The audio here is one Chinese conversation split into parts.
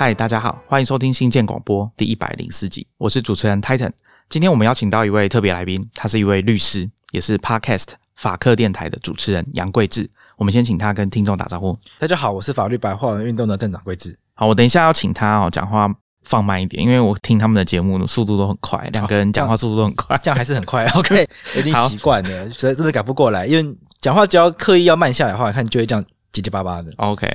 嗨，大家好，欢迎收听新建广播第一百零四集，我是主持人 Titan。今天我们邀请到一位特别来宾，他是一位律师，也是 Podcast 法克电台的主持人杨贵志。我们先请他跟听众打招呼。大家好，我是法律白话文运动的镇长贵志。好，我等一下要请他哦，讲话放慢一点，因为我听他们的节目速度都很快，两个人讲话速度都很快，这样 还是很快。OK，有点习惯了，所以真的改不过来，因为讲话只要刻意要慢下来的话，看就会这样。结结巴巴的，OK。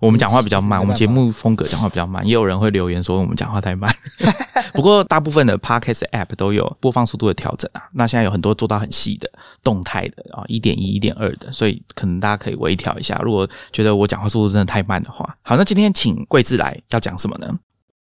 我们讲话比较慢，我们节目风格讲话比较慢，也有人会留言说我们讲话太慢。不过大部分的 Podcast App 都有播放速度的调整啊。那现在有很多做到很细的动态的啊，一点一、一点二的，所以可能大家可以微调一下。如果觉得我讲话速度真的太慢的话，好，那今天请贵志来要讲什么呢？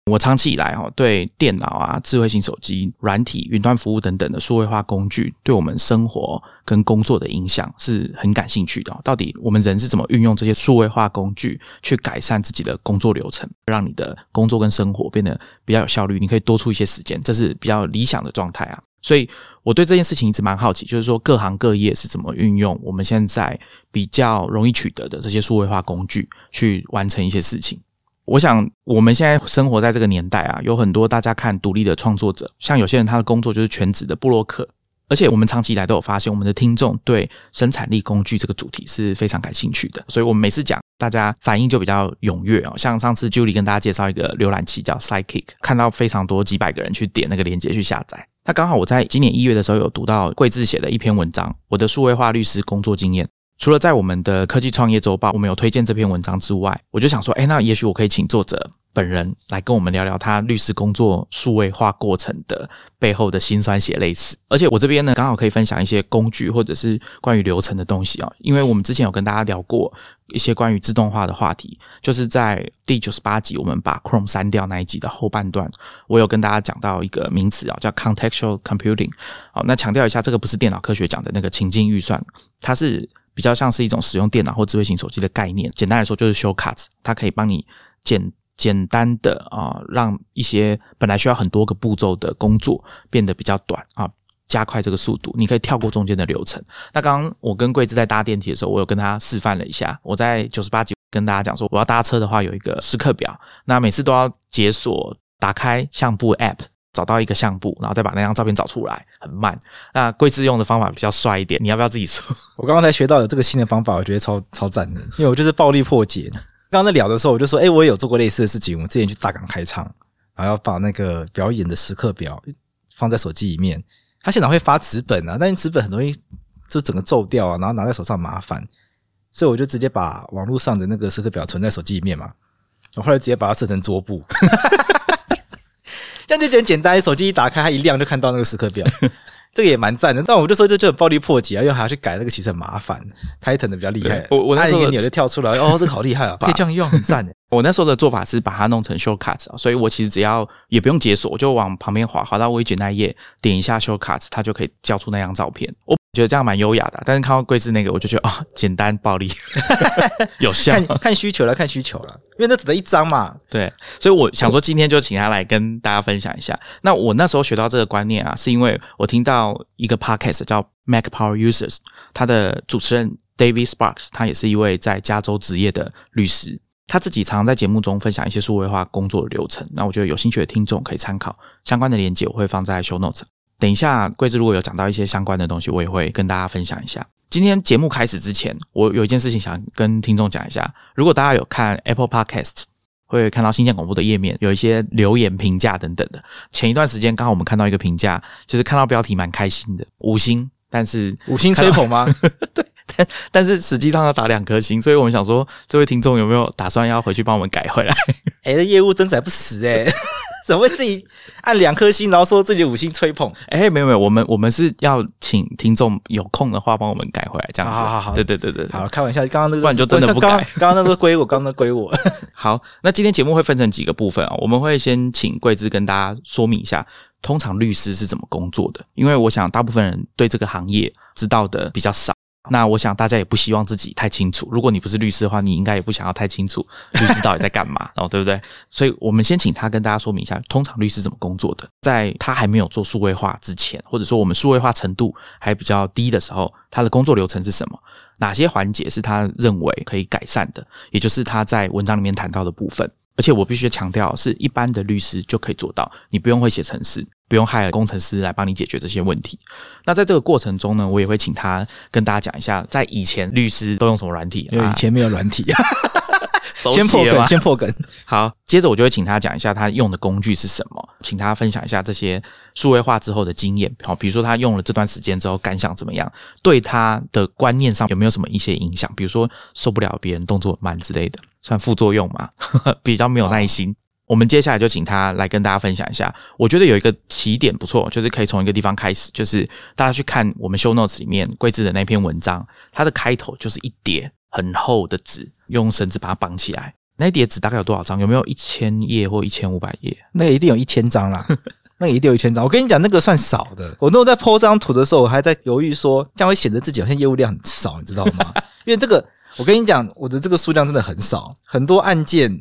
我长期以来哈，对电脑啊、智慧型手机、软体、云端服务等等的数位化工具，对我们生活跟工作的影响是很感兴趣的。到底我们人是怎么运用这些数位化工具去改善自己的工作流程，让你的工作跟生活变得比较有效率？你可以多出一些时间，这是比较理想的状态啊。所以我对这件事情一直蛮好奇，就是说各行各业是怎么运用我们现在比较容易取得的这些数位化工具去完成一些事情。我想，我们现在生活在这个年代啊，有很多大家看独立的创作者，像有些人他的工作就是全职的布洛克，而且我们长期以来都有发现，我们的听众对生产力工具这个主题是非常感兴趣的，所以我们每次讲，大家反应就比较踊跃哦。像上次 Julie 跟大家介绍一个浏览器叫 Sidekick，看到非常多几百个人去点那个链接去下载。那刚好我在今年一月的时候有读到贵志写的一篇文章，我的数位化律师工作经验。除了在我们的科技创业周报，我们有推荐这篇文章之外，我就想说，哎，那也许我可以请作者本人来跟我们聊聊他律师工作数位化过程的背后的辛酸血泪史。而且我这边呢，刚好可以分享一些工具或者是关于流程的东西啊，因为我们之前有跟大家聊过一些关于自动化的话题，就是在第九十八集我们把 Chrome 删掉那一集的后半段，我有跟大家讲到一个名词啊，叫 Contextual Computing。好，那强调一下，这个不是电脑科学讲的那个情境预算，它是。比较像是一种使用电脑或智慧型手机的概念。简单来说，就是 shortcuts，它可以帮你简简单的啊，让一些本来需要很多个步骤的工作变得比较短啊，加快这个速度。你可以跳过中间的流程。那刚刚我跟贵子在搭电梯的时候，我有跟他示范了一下。我在九十八集跟大家讲说，我要搭车的话有一个时刻表，那每次都要解锁打开相簿 app。找到一个相簿，然后再把那张照片找出来，很慢。那贵志用的方法比较帅一点，你要不要自己说？我刚刚才学到有这个新的方法，我觉得超超赞的，因为我就是暴力破解。刚刚在聊的时候，我就说，哎，我也有做过类似的事情。我之前去大港开唱，然后要把那个表演的时刻表放在手机里面，他现场会发纸本啊，但是纸本很容易就整个皱掉啊，然后拿在手上麻烦，所以我就直接把网络上的那个时刻表存在手机里面嘛。我后来直接把它设成桌布。这样就简简单，手机一打开，它一亮就看到那个时刻表，这个也蛮赞的。但我就说这就很暴力破解啊，因为还要去改那个其实很麻烦。Titan 的比较厉害，我我那时候就跳出来，哦，这个好厉害啊，可以这样用，很赞我那时候的做法是把它弄成 shortcuts，所以我其实只要也不用解锁，我就往旁边滑，滑到微卷那页，点一下 shortcuts，它就可以叫出那张照片。我觉得这样蛮优雅的，但是看到贵志那个，我就觉得哦，简单暴力，有效。看看需求了，看需求了，因为那只能一张嘛。对，所以我想说，今天就请他来跟大家分享一下。那我那时候学到这个观念啊，是因为我听到一个 podcast 叫 Mac Power Users，他的主持人 David Sparks，他也是一位在加州职业的律师，他自己常常在节目中分享一些数位化工作的流程。那我觉得有兴趣的听众可以参考相关的链接，我会放在 show notes。等一下，桂枝如果有讲到一些相关的东西，我也会跟大家分享一下。今天节目开始之前，我有一件事情想跟听众讲一下。如果大家有看 Apple Podcast，会看到新建广播的页面，有一些留言评价等等的。前一段时间刚好我们看到一个评价，就是看到标题蛮开心的，五星，但是五星吹捧吗？对，但 但是实际上要打两颗星，所以我们想说，这位听众有没有打算要回去帮我们改回来？哎，这业务真是不死哎，怎么会自己？按两颗星，然后说自己五星吹捧。哎，没有没有，我们我们是要请听众有空的话帮我们改回来，这样子。好好好，对对对对，好开玩笑，刚刚那个不然就真的不改。刚刚那个归我，刚刚归我。好，那今天节目会分成几个部分啊？我们会先请桂枝跟大家说明一下，通常律师是怎么工作的，因为我想大部分人对这个行业知道的比较少。那我想大家也不希望自己太清楚。如果你不是律师的话，你应该也不想要太清楚律师到底在干嘛，然后对不对？所以我们先请他跟大家说明一下，通常律师怎么工作的。在他还没有做数位化之前，或者说我们数位化程度还比较低的时候，他的工作流程是什么？哪些环节是他认为可以改善的？也就是他在文章里面谈到的部分。而且我必须强调，是一般的律师就可以做到，你不用会写程式，不用害工程师来帮你解决这些问题。那在这个过程中呢，我也会请他跟大家讲一下，在以前律师都用什么软体，因为以前没有软体。手先破梗，先破梗。好，接着我就会请他讲一下他用的工具是什么，请他分享一下这些数位化之后的经验。好，比如说他用了这段时间之后感想怎么样，对他的观念上有没有什么一些影响？比如说受不了别人动作慢之类的，算副作用嘛？比较没有耐心。我们接下来就请他来跟大家分享一下。我觉得有一个起点不错，就是可以从一个地方开始，就是大家去看我们 show notes 里面桂枝的那篇文章，它的开头就是一叠很厚的纸，用绳子把它绑起来。那一叠纸大概有多少张？有没有一千页或一千五百页？那个一定有一千张啦，那个一定有一千张。我跟你讲，那个算少的。我那时候在 po 这张图的时候，我还在犹豫说，这样会显得自己好像业务量很少，你知道吗？因为这个，我跟你讲，我的这个数量真的很少，很多案件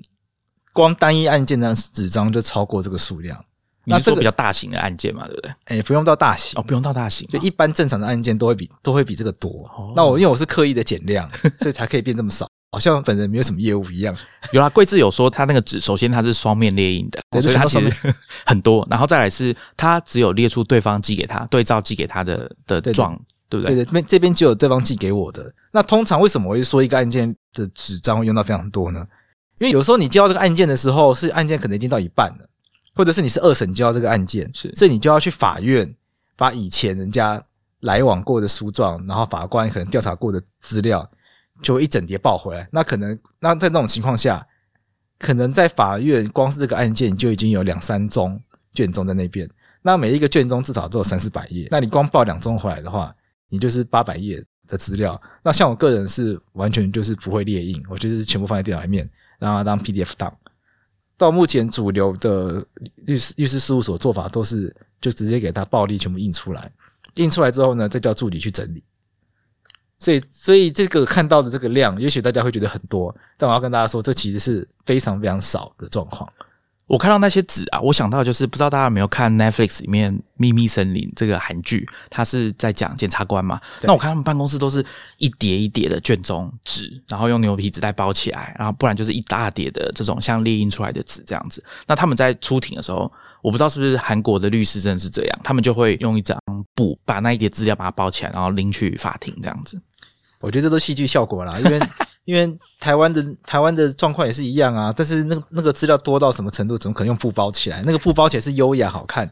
光单一案件的纸张就超过这个数量。那这个比较大型的案件嘛，对不对？哎、不用到大型哦，不用到大型就，一般正常的案件都会比都会比这个多。哦那我因为我是刻意的减量，所以才可以变这么少，好像本人没有什么业务一样。有啦，桂志有说他那个纸，首先它是双面列印的，对所以它其实 很多，然后再来是他只有列出对方寄给他对照寄给他的的状，对不对？对对，这边这边只有对方寄给我的。那通常为什么我会说一个案件的纸张会用到非常多呢？因为有时候你接到这个案件的时候，是案件可能已经到一半了，或者是你是二审就要这个案件，是所以你就要去法院把以前人家来往过的诉状，然后法官可能调查过的资料，就一整叠报回来。那可能那在那种情况下，可能在法院光是这个案件就已经有两三宗卷宗在那边。那每一个卷宗至少都有三四百页，那你光报两宗回来的话，你就是八百页的资料。那像我个人是完全就是不会列印，我就是全部放在电脑里面，让它当 PDF 档。到目前主流的律师律师事务所做法都是就直接给他暴力全部印出来，印出来之后呢，再叫助理去整理。所以，所以这个看到的这个量，也许大家会觉得很多，但我要跟大家说，这其实是非常非常少的状况。我看到那些纸啊，我想到就是不知道大家有没有看 Netflix 里面《秘密森林》这个韩剧，它是在讲检察官嘛。那我看他们办公室都是一叠一叠的卷宗纸，然后用牛皮纸袋包起来，然后不然就是一大叠的这种像列印出来的纸这样子。那他们在出庭的时候，我不知道是不是韩国的律师真的是这样，他们就会用一张布把那一叠资料把它包起来，然后拎去法庭这样子。我觉得这都戏剧效果啦，因为因为台湾的台湾的状况也是一样啊，但是那个那个资料多到什么程度，怎么可能用布包起来？那个布包起来是优雅好看。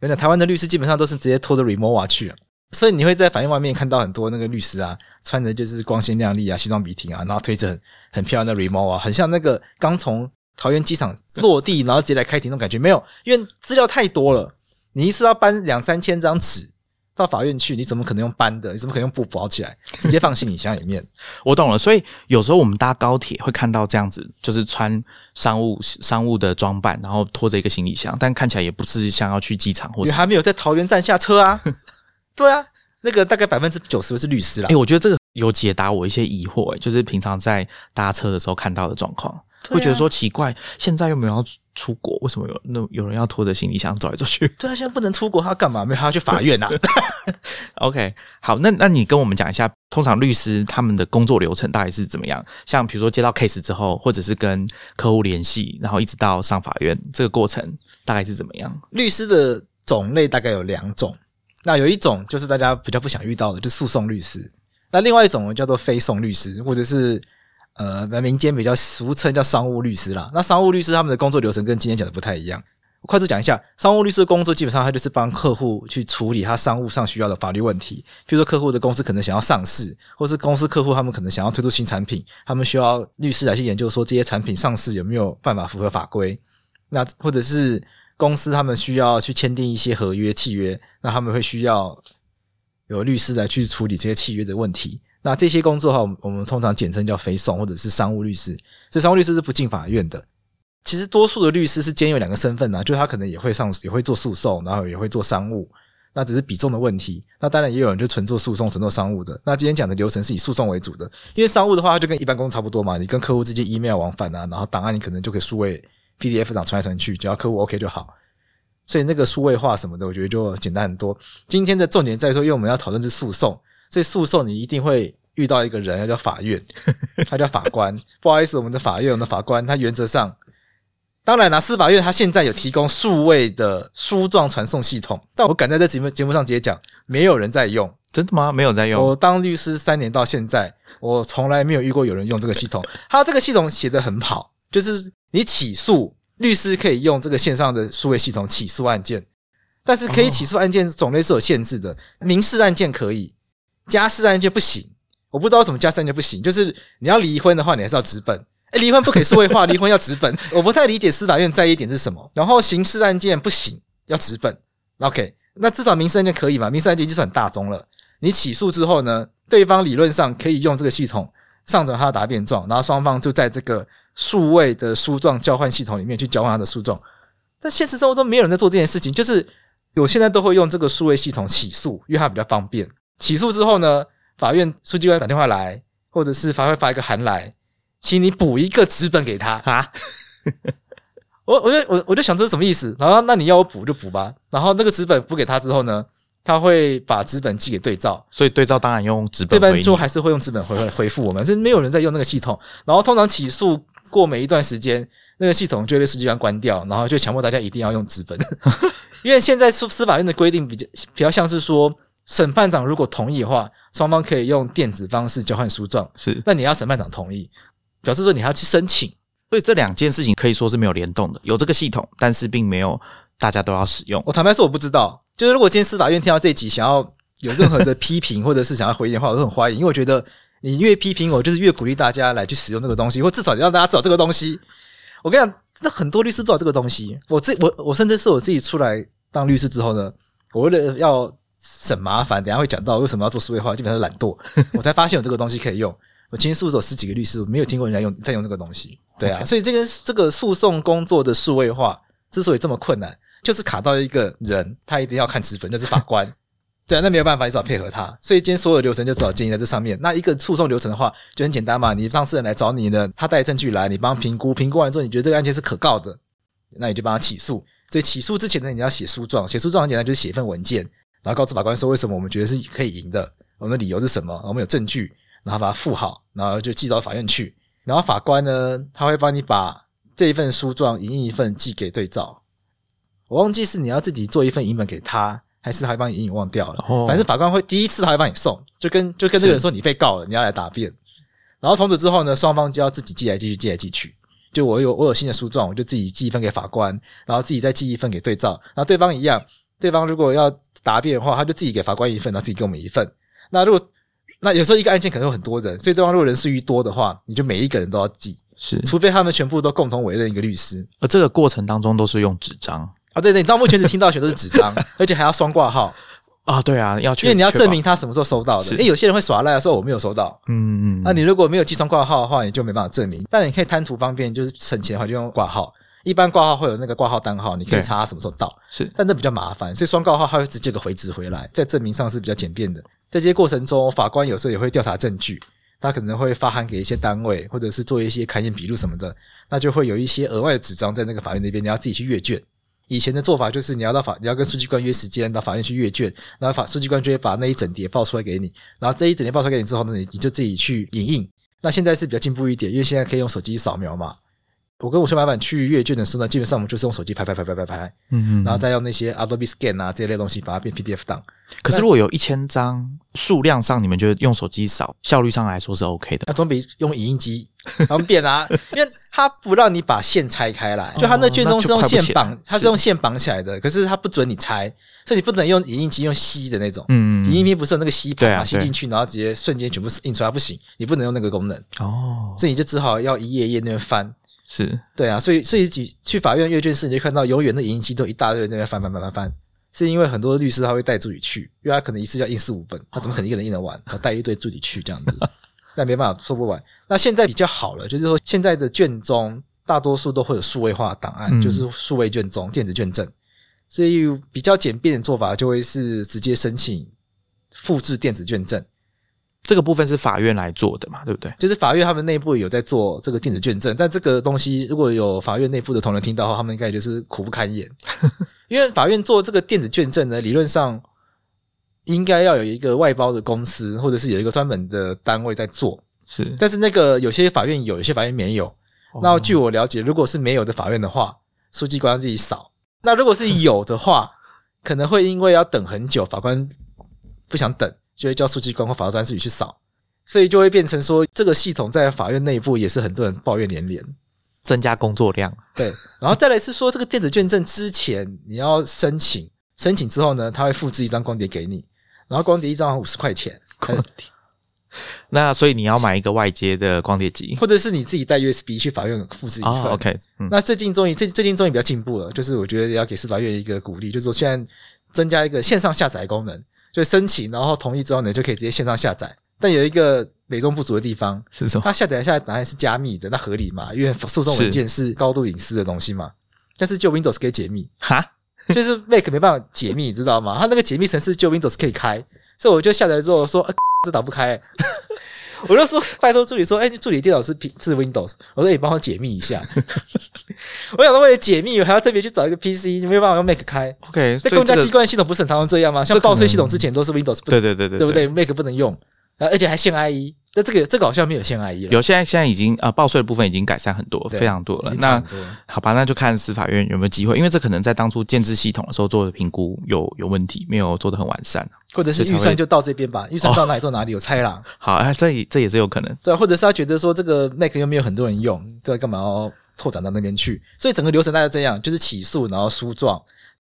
原来台湾的律师基本上都是直接拖着 remova 去、所以你会在法院外面看到很多那个律师啊，穿的就是光鲜亮丽啊，西装笔挺啊，然后推着很很漂亮的 remova，很像那个刚从桃园机场落地，然后直接来开庭那种感觉。没有，因为资料太多了，你一次要搬两三千张纸。到法院去，你怎么可能用搬的？你怎么可能用布包起来，直接放行李箱里面？我懂了，所以有时候我们搭高铁会看到这样子，就是穿商务商务的装扮，然后拖着一个行李箱，但看起来也不是像要去机场或者。还没有在桃园站下车啊。对啊，那个大概百分之九十都是律师啦哎、。我觉得这个有解答我一些疑惑、诶就是平常在搭车的时候看到的状况，啊会觉得说奇怪，现在又没有要出国，为什么有那有人要拖着行李箱走来走去 对啊，现在不能出国，他要干嘛？没有，他要去法院啊。OK，好，那那你跟我们讲一下，通常律师他们的工作流程大概是怎么样？像比如说接到 case 之后，或者是跟客户联系，然后一直到上法院，这个过程大概是怎么样？律师的种类大概有两种，那有一种就是大家比较不想遇到的，就是诉讼律师。那另外一种叫做非讼律师，或者是呃民间比较俗称叫商务律师啦。那商务律师他们的工作流程跟今天讲的不太一样。快速讲一下，商务律师的工作基本上他就是帮客户去处理他商务上需要的法律问题，比如说客户的公司可能想要上市，或是公司客户他们可能想要推出新产品，他们需要律师来去研究说这些产品上市有没有办法符合法规。那或者是公司他们需要去签订一些合约契约，那他们会需要有律师来去处理这些契约的问题。那这些工作的话，我们通常简称叫非讼或者是商务律师。所以商务律师是不进法院的。其实多数的律师是兼有两个身份啊，就是他可能也会上也会做诉讼，然后也会做商务，那只是比重的问题。那当然也有人就纯做诉讼、纯做商务的。那今天讲的流程是以诉讼为主的，因为商务的话，它就跟一般工作差不多嘛，你跟客户之间 email 往返啊，然后档案你可能就可以数位 PDF 档传来传去，只要客户 OK 就好。所以那个数位化什么的，我觉得就简单很多。今天的重点在于说，因为我们要讨论是诉讼，所以诉讼你一定会遇到一个人，要叫法院，他叫法官。不好意思，我们的法院，我们的法官，他原则上当然啦，司法院他现在有提供数位的书状传送系统，但我敢在这节目节目上直接讲，没有人在用。真的吗？没有在用。我当律师三年到现在，我从来没有遇过有人用这个系统。他这个系统写的很好，就是你起诉律师可以用这个线上的数位系统起诉案件，但是可以起诉案件种类是有限制的，民事案件可以，家事案件不行。我不知道为什么家事案件不行，就是你要离婚的话，你还是要直本。哎，离婚不可以数位化，离婚要直本。我不太理解司法院在意点是什么。然后刑事案件不行，要直本。OK，那至少民事案件可以嘛？民事案件就算很大宗了。你起诉之后呢，对方理论上可以用这个系统上传他的答辩状，然后双方就在这个数位的诉状交换系统里面去交换他的诉状。在现实生活中，没有人在做这件事情，就是我现在都会用这个数位系统起诉，因为它比较方便。起诉之后呢，法院书记官打电话来，或者是法会发一个函来。请你补一个纸本给他啊！我我就我我就想这是什么意思？然后那你要我补就补吧。然后那个纸本补给他之后呢，他会把纸本寄给对照，所以对照当然用纸本。这边就还是会用纸本回 回复我们，是没有人在用那个系统。然后通常起诉过每一段时间，那个系统就会被书记官关掉，然后就强迫大家一定要用纸本。因为现在司司法院的规定比较比较像是说，审判长如果同意的话，双方可以用电子方式交换书状。是，那你要审判长同意。表示说你还要去申请，所以这两件事情可以说是没有联动的。有这个系统，但是并没有大家都要使用。我坦白说，我不知道。就是如果今天司法院听到这集，想要有任何的批评，或者是想要回应的话，我都很欢迎。因为我觉得你越批评我，就是越鼓励大家来去使用这个东西，或至少让大家知道这个东西。我跟你讲，那很多律师不知道这个东西。我自我我甚至是我自己出来当律师之后呢，我为了要省麻烦，等下会讲到为什么要做数位化，基本上是懒惰，我才发现有这个东西可以用。我今天诉讼十几个律师，我没有听过人家用在用这个东西，对啊，所以这个这个诉讼工作的数位化之所以这么困难，就是卡到一个人，他一定要看纸本，就是法官，对啊，那没有办法，你只好配合他，所以今天所有流程就只好建立在这上面。那一个诉讼流程的话，就很简单嘛，你当事人来找你呢，他带证据来，你帮评估，评估完之后你觉得这个案件是可告的，那你就帮他起诉。所以起诉之前呢，你要写诉状，写诉状很简单，就是写一份文件，然后告诉法官说为什么我们觉得是可以赢的，我们的理由是什么，我们有证据。然后把它附好，然后就寄到法院去。然后法官呢，他会帮你把这一份书状影印一份寄给对照。我忘记是你要自己做一份影本给他，还是他会帮你影印忘掉了。反正法官会第一次他会帮你送，就跟就跟这个人说你被告了，你要来答辩。然后从此之后呢，双方就要自己寄来寄去，寄来寄去。就我有我有新的书状，我就自己寄一份给法官，然后自己再寄一份给对照。然后对方一样，对方如果要答辩的话，他就自己给法官一份，然后自己给我们一份。那如果那有时候一个案件可能有很多人，所以对方如果人数一多的话，你就每一个人都要记，是，除非他们全部都共同委任一个律师，而这个过程当中都是用纸张。啊，对对，到目前只听到全都是纸张，而且还要双挂号。啊，对啊，要因为你要证明他什么时候收到的，诶，有些人会耍赖说我没有收到，嗯嗯，那你如果没有寄双挂号的话，你就没办法证明，但你可以贪图方便，就是省钱的话就用挂号。一般挂号会有那个挂号单号，你可以查什么时候到。是，但这比较麻烦，所以双挂号它会直接个回执回来，在证明上是比较简便的。在这些过程中，法官有时候也会调查证据，他可能会发函给一些单位，或者是做一些勘验笔录什么的，那就会有一些额外的纸张在那个法院那边，你要自己去阅卷。以前的做法就是你要到法，你要跟书记官约时间到法院去阅卷，然后法书记官就会把那一整叠报出来给你，然后这一整叠报出来给你之后呢，你你就自己去影印。那现在是比较进步一点，因为现在可以用手机扫描嘛。我跟我小老板去阅卷的时候呢，基本上我们就是用手机拍拍拍拍拍拍，嗯嗯，然后再用那些 Adobe Scan 啊这一类东西把它变 PDF 档。可是如果有一千张数量上，你们觉得用手机扫效率上来说是 OK 的？那总比用影印机方便啊，因为它不让你把线拆开来，就它那卷宗是用线绑，它是用线绑起来的，可是它不准你拆，所以你不能用影印机用吸的那种。嗯，影印机不是有那个吸盘吸进去，然后直接瞬间全部印出来，不行，你不能用那个功能。哦，所以你就只好要一页一页那边翻。是对啊，所以所以去去法院阅卷室，你就看到永远的影印机都一大堆在那边翻翻翻翻翻，是因为很多律师他会带助理去，因为他可能一次要印四五本，他怎么可能一个人印得完？他带一堆助理去这样子，但没办法说不完。那现在比较好了，就是说现在的卷宗大多数都会有数位化档案，就是数位卷宗、电子卷证，所以比较简便的做法就会是直接申请复制电子卷证。这个部分是法院来做的嘛，对不对？就是法院他们内部有在做这个电子卷证，但这个东西如果有法院内部的同仁听到的话，他们应该就是苦不堪言。因为法院做这个电子卷证呢，理论上应该要有一个外包的公司，或者是有一个专门的单位在做。是，但是那个有些法院有，有些法院没有。那据我了解，如果是没有的法院的话，书记官自己扫；那如果是有的话，可能会因为要等很久，法官不想等，就会叫书记官或法专自己去扫，所以就会变成说，这个系统在法院内部也是很多人抱怨连连。增加工作量，对，然后再来是说，这个电子卷证之前你要申请，申请之后呢，他会复制一张光碟给你，然后光碟一张五十块钱，光碟。那所以你要买一个外接的光碟机，或者是你自己带 USB 去法院复制一份。OK，那最近终于最最近终于比较进步了，就是我觉得要给司法院一个鼓励，就是说现在增加一个线上下载功能，就申请然后同意之后呢，就可以直接线上下载。但有一个美中不足的地方是什么？它下载下来答案是加密的，那合理嘛？因为诉讼文件是高度隐私的东西嘛。但是旧 Windows 可以解密，哈，就是 Mac 没办法解密，你知道吗？它那个解密程式旧 Windows 可以开，所以我就下载之后说，这打不开。我就说拜托助理说，哎，助理电脑是是 Windows，我说你帮我解密一下。我想到为了解密，我还要特别去找一个 PC，没有办法用 Mac 开。OK，那公家机关系统不是很常常这样吗？像报税系统之前都是 Windows，对对对对，对不对？Mac 不能用。而且还限 IE，那这个这个好像没有限 IE 了。有，现在现在已经啊，报税的部分已经改善很多，非常多了。那好吧，那就看司法院有没有机会，因为这可能在当初建制系统的时候做的评估有有问题，没有做的很完善，或者是预算就到这边吧，预算到哪里做哪里，有猜啦。好啊，这这也是有可能。对，或者是他觉得说这个 Mac 又没有很多人用，这干嘛要拓展到那边去？所以整个流程大概这样，就是起诉，然后诉状，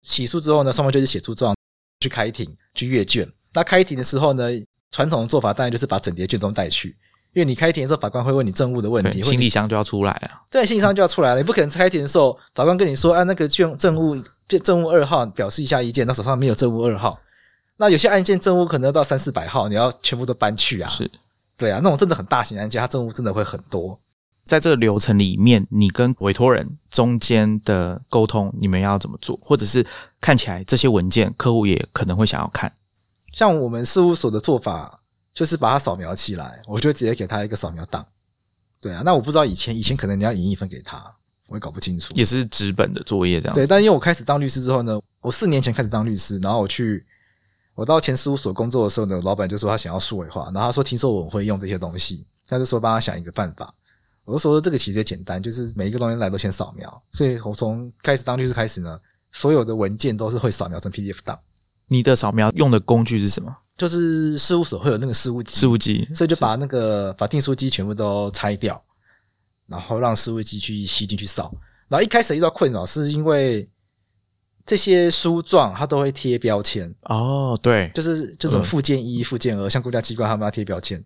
起诉之后呢，双方就是写诉状，去开庭，去阅卷。那开庭的时候呢？传统的做法当然就是把整叠卷宗带去，因为你开庭的时候，法官会问你政务的问题，行李箱就要出来啊。对，行李箱就要出来了，你不可能开庭的时候，法官跟你说，啊，那个卷证物证物二号表示一下意见，那手上没有政务二号。那有些案件政务可能要到三四百号，你要全部都搬去啊。是，对啊，那种真的很大型案件，它政务真的会很多。在这个流程里面，你跟委托人中间的沟通，你们要怎么做？或者是看起来这些文件，客户也可能会想要看。像我们事务所的做法，就是把它扫描起来，我就直接给他一个扫描档。对啊，那我不知道以前以前可能你要影一份给他，我也搞不清楚。也是纸本的作业这样。对，但因为我开始当律师之后呢，我四年前开始当律师，然后我去我到前事务所工作的时候呢，老板就说他想要数位化，然后他说听说我会用这些东西，他就说帮他想一个办法。我就说这个其实也简单，就是每一个东西来都先扫描。所以我从开始当律师开始呢，所有的文件都是会扫描成 PDF 档。你的扫描用的工具是什么？就是事务所会有那个事务机，事务机，所以就把那个把订书机全部都拆掉，然后让事务机去吸进去扫。然后一开始遇到困扰，是因为这些书状它都会贴标签哦，对，就是这种附件一、附件二，像国家机关他们要贴标签，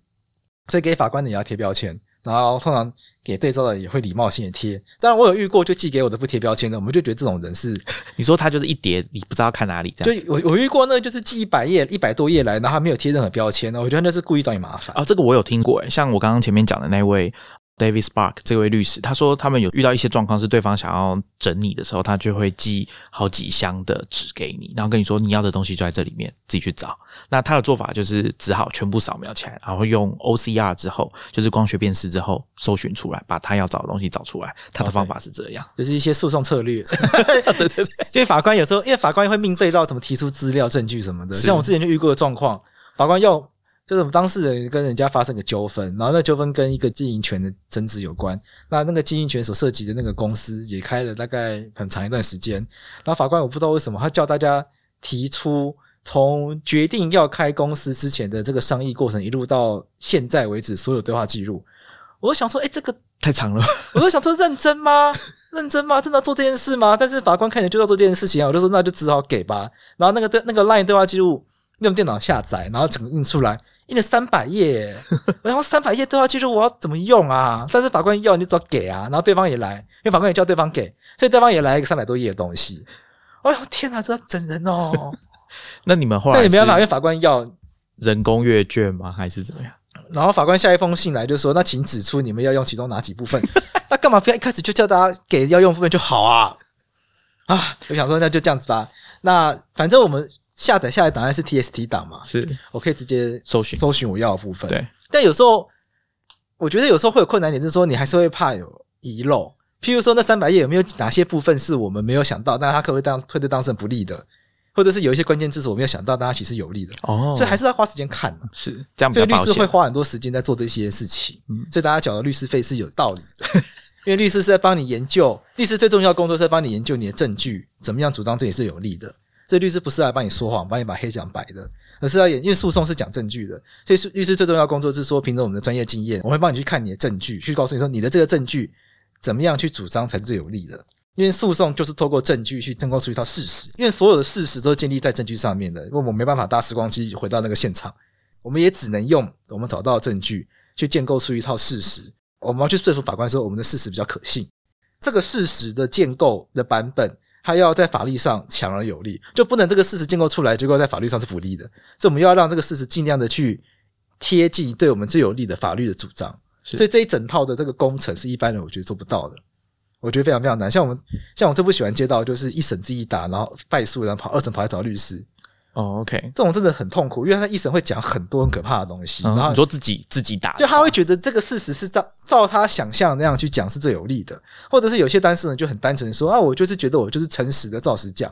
所以给法官的也要贴标签，然后通常。给对照的也会礼貌性的贴，当然我有遇过就寄给我的不贴标签的，我们就觉得这种人是，你说他就是一叠，你不知道看哪里这样。就我我遇过那就是寄一百页一百多页来，然后他没有贴任何标签的，我觉得那是故意找你麻烦。哦，这个我有听过诶，像我刚刚前面讲的那位。David Spark 这位律师，他说他们有遇到一些状况，是对方想要整你的时候，他就会寄好几箱的纸给你，然后跟你说你要的东西就在这里面，自己去找。那他的做法就是只好全部扫描起来，然后用 OCR 之后，就是光学辨识之后搜寻出来，把他要找的东西找出来。他的方法是这样，就是一些诉讼策略。对对对，因为法官有时候，因为法官会面对到怎么提出资料、证据什么的，像我之前就遇过的状况，法官要。就是我们当事人跟人家发生个纠纷，然后那纠纷跟一个经营权的争执有关。那那个经营权所涉及的那个公司也开了大概很长一段时间。然后法官我不知道为什么他叫大家提出从决定要开公司之前的这个商议过程，一路到现在为止所有对话记录。我就想说，哎，这个太长了。我就想说，认真吗？认真吗？真的做这件事吗？但是法官看起来就要做这件事情啊，我就说那就只好给吧。然后那个对那个 LINE 对话记录用电脑下载，然后整个印出来。印了三百页，然后三百页都要记录我要怎么用啊？但是法官要你只要给啊，然后对方也来，因为法官也叫对方给，所以对方也来一个三百多页的东西。哎呦天哪，这整人哦！那你们后来那你没办法，因为法官要人工阅卷吗？还是怎么样？然后法官下一封信来就说：“那请指出你们要用其中哪几部分？那干嘛不要一开始就叫大家给要用部分就好啊？”啊，我想说那就这样子吧。那反正我们。下载下来档案是 TST 档嘛？是我可以直接搜寻搜寻我要的部分。对，但有时候我觉得有时候会有困难点，就是说你还是会怕有遗漏。譬如说那三百页有没有哪些部分是我们没有想到，但他可能会当推对当事人不利的，或者是有一些关键字是我没有想到，但他其实有利的。哦，所以还是要花时间看。是这样，所以律师会花很多时间在做这些事情。嗯，所以大家缴的律师费是有道理的。因为律师是在帮你研究，律师最重要的工作是在帮你研究你的证据，怎么样主张这也是有利的。这律师不是来帮你说谎，帮你把黑讲白的，而是要演，因为诉讼是讲证据的，所以律师最重要工作是说，凭着我们的专业经验，我会帮你去看你的证据，去告诉你说你的这个证据怎么样去主张才是最有利的。因为诉讼就是透过证据去建构出一套事实，因为所有的事实都是建立在证据上面的。因为我们没办法搭时光机回到那个现场，我们也只能用我们找到的证据去建构出一套事实。我们要去说服法官说我们的事实比较可信。这个事实的建构的版本。它要在法律上强而有力，就不能这个事实建构出来，结果在法律上是不利的。所以我们要让这个事实尽量的去贴近对我们最有利的法律的主张。所以这一整套的这个工程是一般人我觉得做不到的，我觉得非常非常难。像我们像我最不喜欢接到就是一审自己打，然后败诉，然后跑二审跑来找律师。哦，OK，这种真的很痛苦，因为他一生会讲很多很可怕的东西，然后你说自己自己打，就他会觉得这个事实是照照他想象那样去讲是最有利的，或者是有些当事人就很单纯说啊，我就是觉得我就是诚实的照实讲，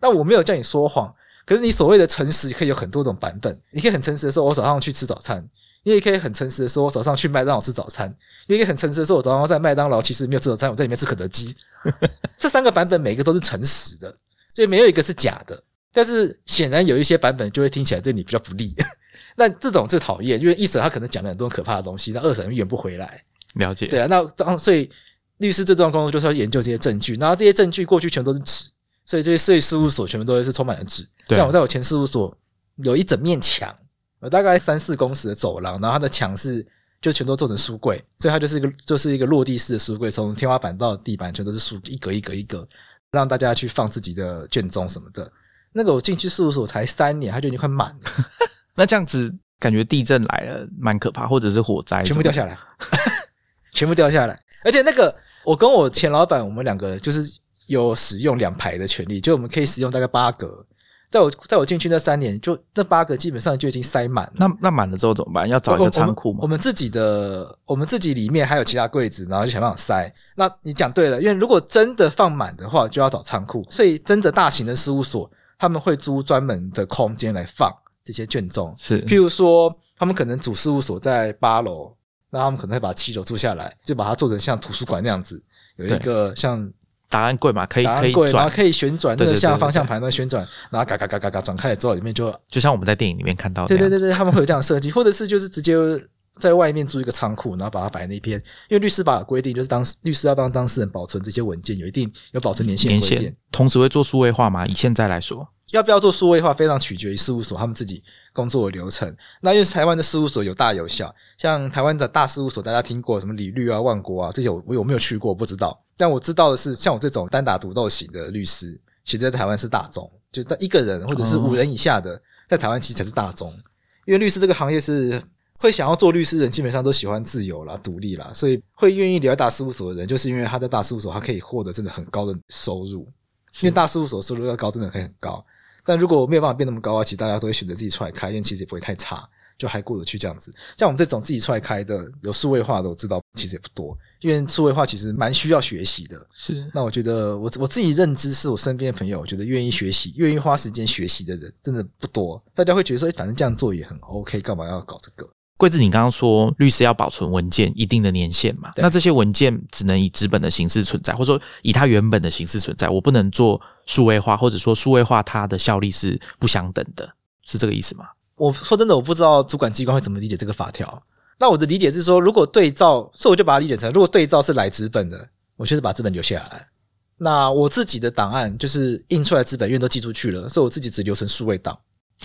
那我没有叫你说谎，可是你所谓的诚实可以有很多种版本，你可以很诚实的说，我早上去吃早餐，你也可以很诚实的说，我早上去麦当劳吃早餐，你也可以很诚实的说，我早上在麦当劳其实没有吃早餐，我在里面吃肯德基，这三个版本每个都是诚实的，所以没有一个是假的。但是显然有一些版本就会听起来对你比较不利，那这种最讨厌，因为一审他可能讲了很多可怕的东西，那二审圆不回来。了解，对啊，那当所以律师最重要的工作就是要研究这些证据，然后这些证据过去全都是纸，所以这些税事务所全部都是充满了纸。像我在我前事务所有一整面墙，有大概三四公尺的走廊，然后它的墙是就全都做成书柜，所以它就是一个就是一个落地式的书柜，从天花板到地板全都是书，一格一格一格，让大家去放自己的卷宗什么的。那个我进去事务所才三年，它就已经快满了。那这样子感觉地震来了蛮可怕，或者是火灾全部掉下来，全部掉下来。而且那个我跟我前老板，我们两个就是有使用两排的权利，就我们可以使用大概八格。在我在我进去那三年，就那八格基本上就已经塞满。那那满了之后怎么办？要找一个仓库吗？我们自己的，我们自己里面还有其他柜子，然后就想办法塞。那你讲对了，因为如果真的放满的话，就要找仓库。所以真的大型的事务所。他们会租专门的空间来放这些卷宗，是，譬如说，他们可能主事务所在八楼，那他们可能会把七楼租下来，就把它做成像图书馆那样子，有一个像档案柜嘛，可以可以转，然后可以旋转，那个像方向盘那旋转，然后嘎嘎嘎嘎嘎转开了之后，里面就就像我们在电影里面看到，对对对对，他们会有这样设计，或者是就是直接在外面租一个仓库，然后把它摆那边，因为律师法规定就是当律师要帮当事人保存这些文件，有一定有保存年限规定，同时会做数位化嘛？以现在来说。要不要做数位化，非常取决于事务所他们自己工作的流程。那因为台湾的事务所有大有小，像台湾的大事务所，大家听过什么李律啊、万国啊这些，我我有没有去过不知道。但我知道的是，像我这种单打独斗型的律师，其实在台湾是大众，就在一个人或者是五人以下的，在台湾其实才是大众。因为律师这个行业是会想要做律师人，基本上都喜欢自由啦、独立啦，所以会愿意留在大事务所的人，就是因为他在大事务所，他可以获得真的很高的收入。因为大事务所收入要高，真的可以很高。但如果没有办法变那么高啊，其实大家都会选择自己出来开，因为其实也不会太差，就还过得去这样子。像我们这种自己出来开的，有数位化的，我知道其实也不多，因为数位化其实蛮需要学习的。是，那我觉得我我自己认知是我身边的朋友，我觉得愿意学习、愿意花时间学习的人真的不多。大家会觉得说，反正这样做也很 OK，干嘛要搞这个？贵子，你刚刚说律师要保存文件一定的年限嘛？那这些文件只能以纸本的形式存在，或者说以它原本的形式存在，我不能做数位化，或者说数位化它的效力是不相等的，是这个意思吗？我说真的，我不知道主管机关会怎么理解这个法条。那我的理解是说，如果对照，所以我就把它理解成，如果对照是来纸本的，我就是把纸本留下来。那我自己的档案就是印出来纸本，因为都寄出去了，所以我自己只留成数位档。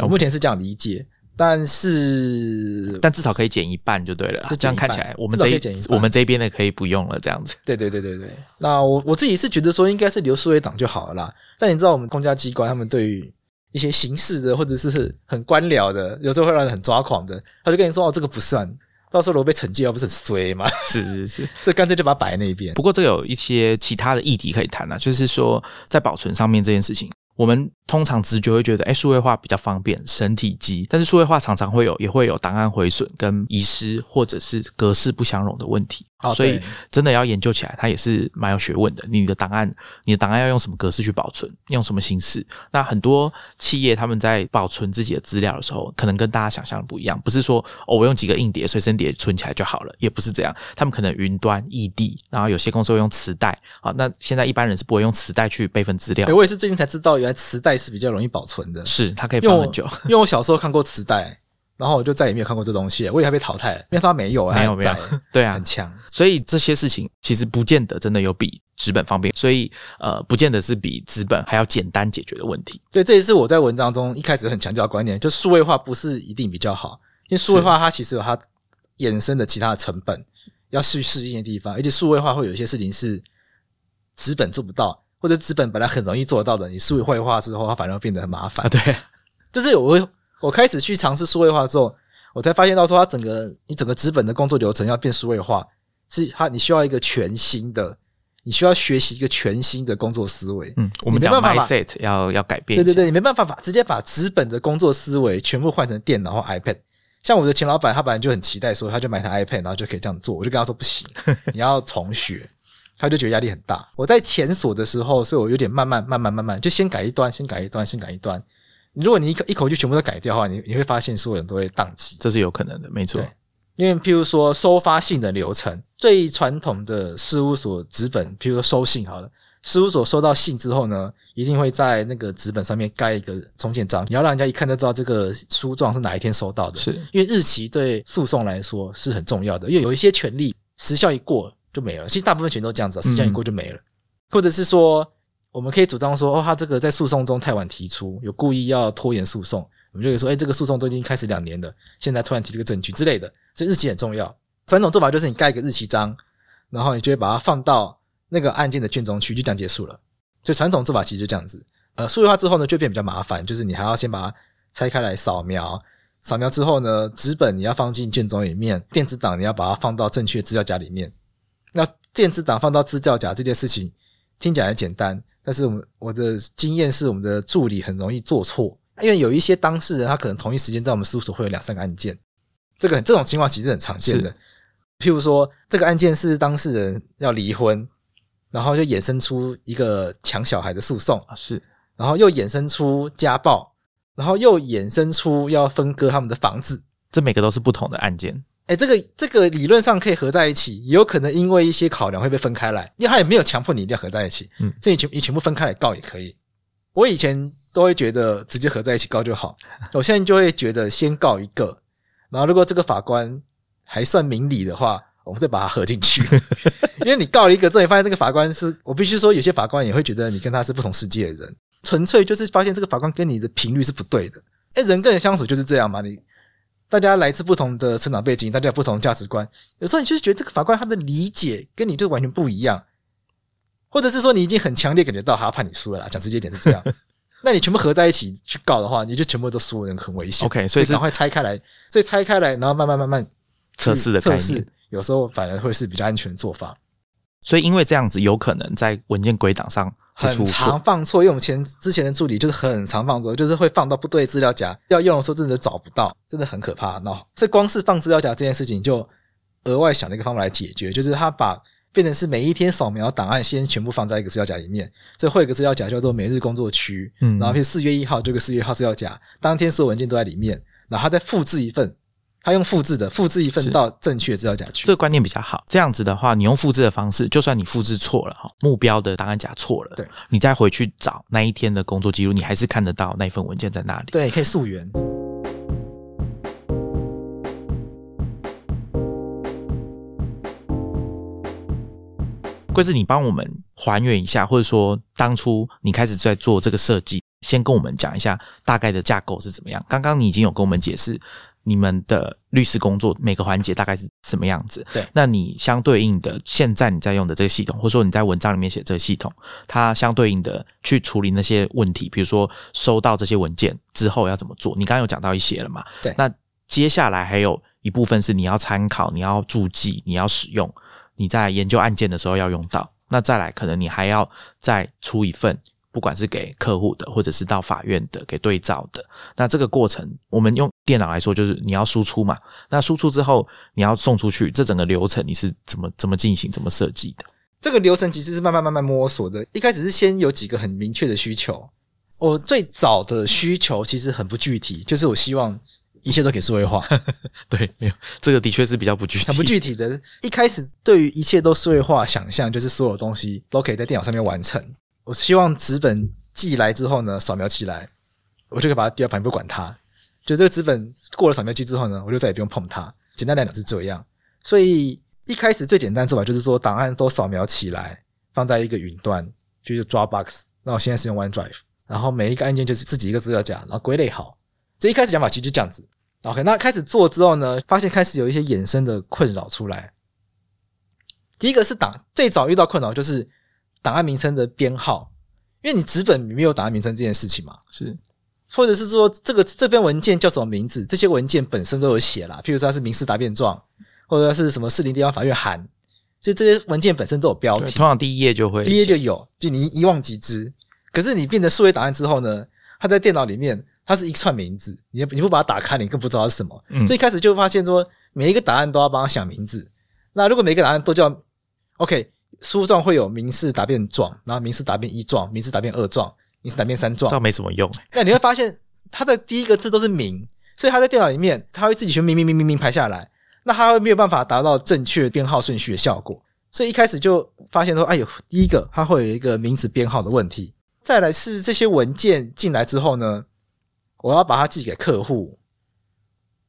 我目前是这样理解。但是，但至少可以减一半就对了。这样看起来，我们这我们这边的可以不用了，这样子。对对对对对。那我我自己是觉得说，应该是留数位档就好了啦。但你知道，我们公家机关他们对于一些形式的或者是很官僚的，有时候会让人很抓狂的，他就跟你说：“哦，这个不算，到时候我被惩戒，要不是很衰吗。”是是是，所以 干脆就把它摆在那边。不过，这有一些其他的议题可以谈啊，就是说在保存上面这件事情。我们通常直觉会觉得，哎，数位化比较方便，省体积。但是数位化常常会有，也会有档案毁损跟遗失，或者是格式不相容的问题。哦所以真的要研究起来，它也是蛮有学问的。你的档案，你的档案要用什么格式去保存，用什么形式？那很多企业他们在保存自己的资料的时候，可能跟大家想象的不一样，不是说哦，我用几个硬碟、随身碟存起来就好了，也不是这样。他们可能云端、异地，然后有些公司会用磁带啊。那现在一般人是不会用磁带去备份资料哎，，我也是最近才知道，原来磁带是比较容易保存的。是它可以放很久。因为我小时候看过磁带，然后我就再也没有看过这东西了，我以为他被淘汰了，因为它没有，没有没有在，对啊很，强。所以这些事情其实不见得真的有比纸本方便，所以呃，不见得是比纸本还要简单解决的问题。对，这也是我在文章中一开始很强调的观点，就数位化不是一定比较好，因为数位化它其实有它衍生的其他的成本，要去适应的地方，而且数位化会有一些事情是纸本做不到，或者纸本本来很容易做得到的，你数位化之后，它反而会变得很麻烦啊，。对，就是我我开始去尝试数位化之后，我才发现到说，它整个你整个纸本的工作流程要变数位化，是它你需要一个全新的，你需要学习一个全新的工作思维。嗯，我们讲你没办法把 mindset 要要改变，对对对，你没办法把直接把纸本的工作思维全部换成电脑或 iPad。像我的前老板，他本来就很期待说，他就买台 iPad，然后就可以这样做。我就跟他说不行，你要重学。他就觉得压力很大。我在前所的时候，所以我有点慢慢慢慢慢慢，就先改一段，先改一段，先改一段。如果你一口一口就全部都改掉的话，你你会发现所有人都会宕机。这是有可能的，没错。因为譬如说收发信的流程，最传统的事务所纸本，譬如说收信好了，事务所收到信之后呢，一定会在那个纸本上面盖一个重建章，你要让人家一看就知道这个书状是哪一天收到的。是因为日期对诉讼来说是很重要的，因为有一些权利时效一过就没了，其实大部分全都这样子、啊，时效一过就没了，或者是说我们可以主张说，哦，他这个在诉讼中太晚提出，有故意要拖延诉讼，我们就可以说，哎，这个诉讼都已经开始两年了，现在突然提这个证据之类的，所以日期很重要。传统做法就是你盖一个日期章，然后你就会把它放到那个案件的卷宗去，就这样结束了。所以传统做法其实就这样子。呃，数字化之后呢，就变比较麻烦，就是你还要先把它拆开来扫描，扫描之后呢，纸本你要放进卷宗里面，电子档你要把它放到正确资料夹里面。那电子档放到资料夹这件事情听起来很简单，但是我们我的经验是，我们的助理很容易做错，因为有一些当事人他可能同一时间在我们事务所会有两三个案件，这个这种情况其实很常见的。譬如说，这个案件是当事人要离婚，然后就衍生出一个抢小孩的诉讼，啊，是。然后又衍生出家暴，然后又衍生出要分割他们的房子。这每个都是不同的案件，哎，这个这个理论上可以合在一起，也有可能因为一些考量会被分开来，因为他也没有强迫你一定要合在一起，嗯所以你全你全部分开来告也可以。我以前都会觉得直接合在一起告就好，我现在就会觉得先告一个，然后如果这个法官还算明理的话，我们再把它合进去。因为你告了一个之后，你发现这个法官是我必须说，有些法官也会觉得你跟他是不同世界的人，纯粹就是发现这个法官跟你的频率是不对的。哎，人跟人相处就是这样嘛，你大家来自不同的成长背景，大家有不同的价值观，有时候你就是觉得这个法官他的理解跟你就完全不一样，或者是说你已经很强烈感觉到他判你输了啦，讲直接一点是这样。那你全部合在一起去告的话，你就全部都输了，很危险。OK，所以是赶快拆开来，所以拆开来，然后慢慢慢慢测试的概测试，有时候反而会是比较安全的做法。所以因为这样子，有可能在文件归档上很常错。放错，因为我们前之前的助理就是很常放错，就是会放到不对资料夹，要用的时候真的找不到，真的很可怕。那所以光是放资料夹这件事情，就额外想了一个方法来解决，就是他把变成是每一天扫描档案先全部放在一个资料夹里面，所以会有一个资料夹叫做每日工作区，嗯然后譬如四月一号这个四月一号资料夹，当天所有文件都在里面，然后他再复制一份，他用复制的复制一份到正确的资料夹去这。个观念比较好。这样子的话，你用复制的方式，就算你复制错了哈，目标的档案夹错了，对，你再回去找那一天的工作记录，你还是看得到那一份文件在那里。对，可以溯源。贵子，你帮我们还原一下，或者说当初你开始在做这个设计，先跟我们讲一下大概的架构是怎么样。刚刚你已经有跟我们解释你们的律师工作每个环节大概是什么样子。对那你相对应的现在你在用的这个系统，或者说你在文章里面写这个系统，它相对应的去处理那些问题，比如说收到这些文件之后要怎么做，你刚刚有讲到一些了嘛？对那接下来还有一部分是你要参考、你要注记、你要使用，你在研究案件的时候要用到。那再来，可能你还要再出一份不管是给客户的，或者是到法院的给对照的。那这个过程，我们用电脑来说，就是你要输出嘛。那输出之后，你要送出去，这整个流程你是怎么怎么进行、怎么设计的？这个流程其实是慢慢慢慢摸索的。一开始是先有几个很明确的需求。我最早的需求其实很不具体，就是我希望一切都可以数位化。对，没有这个的确是比较不具体，很不具体的。一开始对于一切都数位化想象，就是所有东西都可以在电脑上面完成。我希望纸本寄来之后呢，扫描起来，我就可以把它丢到旁边不管它。就这个纸本过了扫描机之后呢，我就再也不用碰它。简单来讲是这样。所以一开始最简单做法就是说，档案都扫描起来，放在一个云端，就是 Dropbox。那我现在是用 OneDrive。然后每一个案件就是自己一个资料夹，然后归类好。这一开始讲法其实就这样子。OK，那开始做之后呢，发现开始有一些衍生的困扰出来。第一个是档最早遇到困扰就是档案名称的编号，因为你纸本没有档案名称这件事情嘛，是，或者是说这个这篇文件叫什么名字，这些文件本身都有写啦，譬如说它是民事答辩状，或者是什么士林地方法院函，所以这些文件本身都有标题，通常第一页就会，第一页就有，就你一望即知。可是你变成数位档案之后呢？它在电脑里面，它是一串名字，你你不把它打开，你更不知道是什么。所以一开始就发现说，每一个答案都要帮他想名字。那如果每个答案都叫 OK，书状会有民事答辩状，然后民事答辩一状、民事答辩二状、民事答辩三状，这没什么用。那你会发现，它的第一个字都是名，所以它在电脑里面，它会自己去明明明明明排下来，那它会没有办法达到正确编号顺序的效果。所以一开始就发现说，哎呦，第一个它会有一个名字编号的问题。再来是这些文件进来之后呢，我要把它寄给客户，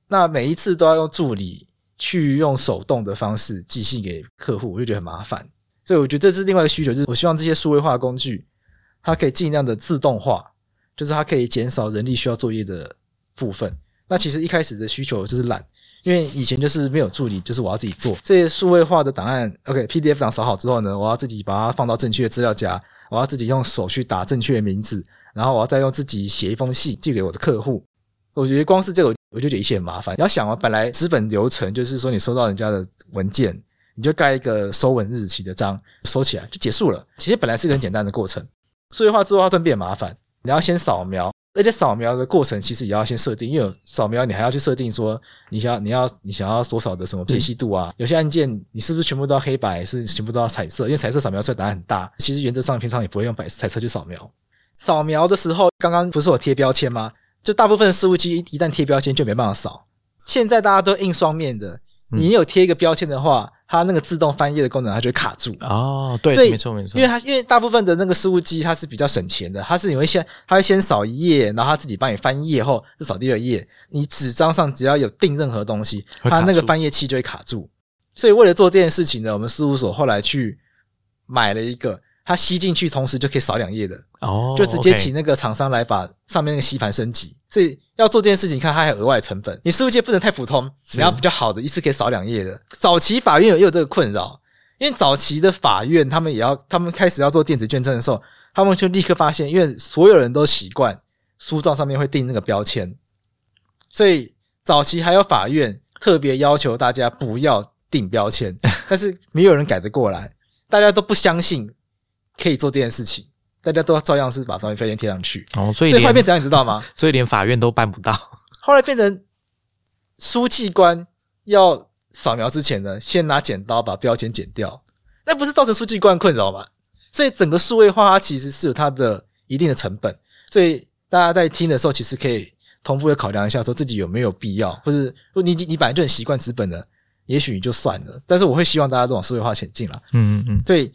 那每一次都要用助理去用手动的方式寄信给客户，我就觉得很麻烦。所以我觉得这是另外一个需求，就是我希望这些数位化工具它可以尽量的自动化，就是它可以减少人力需要作业的部分。那其实一开始的需求就是懒，因为以前就是没有助理，就是我要自己做这些数位化的档案。OK，PDF 档扫好之后呢，我要自己把它放到正确的资料夹。我要自己用手去打正确的名字，然后我要再用自己写一封信寄给我的客户。我觉得光是这个，我就觉得一切很麻烦。你要想啊，本来资本流程就是说，你收到人家的文件，你就盖一个收文日期的章，收起来就结束了。其实本来是一个很简单的过程，数字化之后它真变麻烦。你要先扫描。而且扫描的过程其实也要先设定，因为扫描你还要去设定说你想要你要你想要多少的什么解析度啊？有些按键你是不是全部都要黑白，是全部都要彩色？因为彩色扫描出来答案很大。其实原则上平常也不会用白彩色去扫描。扫描的时候，刚刚不是有贴标签吗？就大部分事务机一旦贴标签就没办法扫。现在大家都印双面的，你有贴一个标签的话。它那个自动翻页的功能，它就会卡住哦。对，没错没错。因为它因为大部分的那个事务机，它是比较省钱的，它是你会先它会先扫一页，然后它自己帮你翻页后再扫第二页。你纸张上只要有定任何东西，它那个翻页器就会卡住。所以为了做这件事情呢，我们事务所后来去买了一个。它吸进去，同时就可以扫两页的哦，就直接请那个厂商来把上面那个吸盘升级。所以要做这件事情，看它还有额外成本。你事务界不能太普通，你要比较好的，一次可以扫两页的。早期法院有也有这个困扰，因为早期的法院他们也要，他们开始要做电子卷证的时候，他们就立刻发现，因为所有人都习惯书状上面会钉那个标签，所以早期还有法院特别要求大家不要钉标签，但是没有人改得过来，大家都不相信。可以做这件事情，大家都照样是把防疫标签贴上去。哦，所以后来变怎样，你知道吗？所以连法院都办不到。后来变成书记官要扫描之前呢，先拿剪刀把标签剪掉，那不是造成书记官困扰吗？所以整个数位化它其实是有它的一定的成本。所以大家在听的时候，其实可以同步的考量一下，说自己有没有必要，或者你你本来就很习惯纸本的，也许你就算了。但是我会希望大家都往数位化前进了。嗯嗯嗯，所以。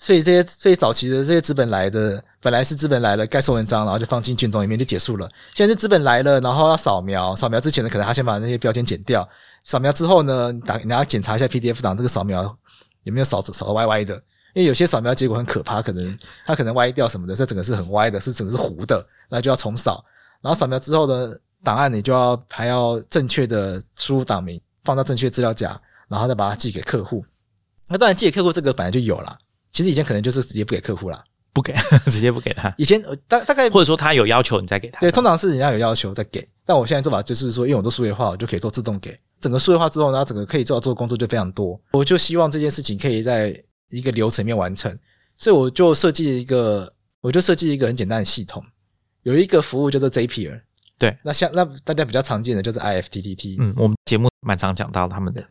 所以这些最早期的这些资本来的，本来是资本来了盖收文章，然后就放进卷宗里面就结束了。现在是资本来了，然后要扫描，扫描之前呢，可能他先把那些标签剪掉。扫描之后呢，打你要检查一下 PDF 档这个扫描有没有扫扫的歪歪的，因为有些扫描结果很可怕，可能它可能歪掉什么的，这整个是很歪的，是整个是糊的，那就要重扫。然后扫描之后呢档案你就要还要正确的输入档名，放到正确资料夹，然后再把它寄给客户。那当然寄给客户这个本来就有了。其实以前可能就是直接不给客户啦，不给，直接不给他。以前大大概或者说他有要求，你再给他。对，通常是人家有要求再给。但我现在做法就是说，因为我都数位化，我就可以做自动给。整个数位化之后，然后整个可以做到做工作就非常多。我就希望这件事情可以在一个流程面完成，所以我就设计了一个我就设计一个很简单的系统，有一个服务叫做 Zapier。对，那像那大家比较常见的就是 IFTTT。嗯，我们节目蛮常讲到他们的。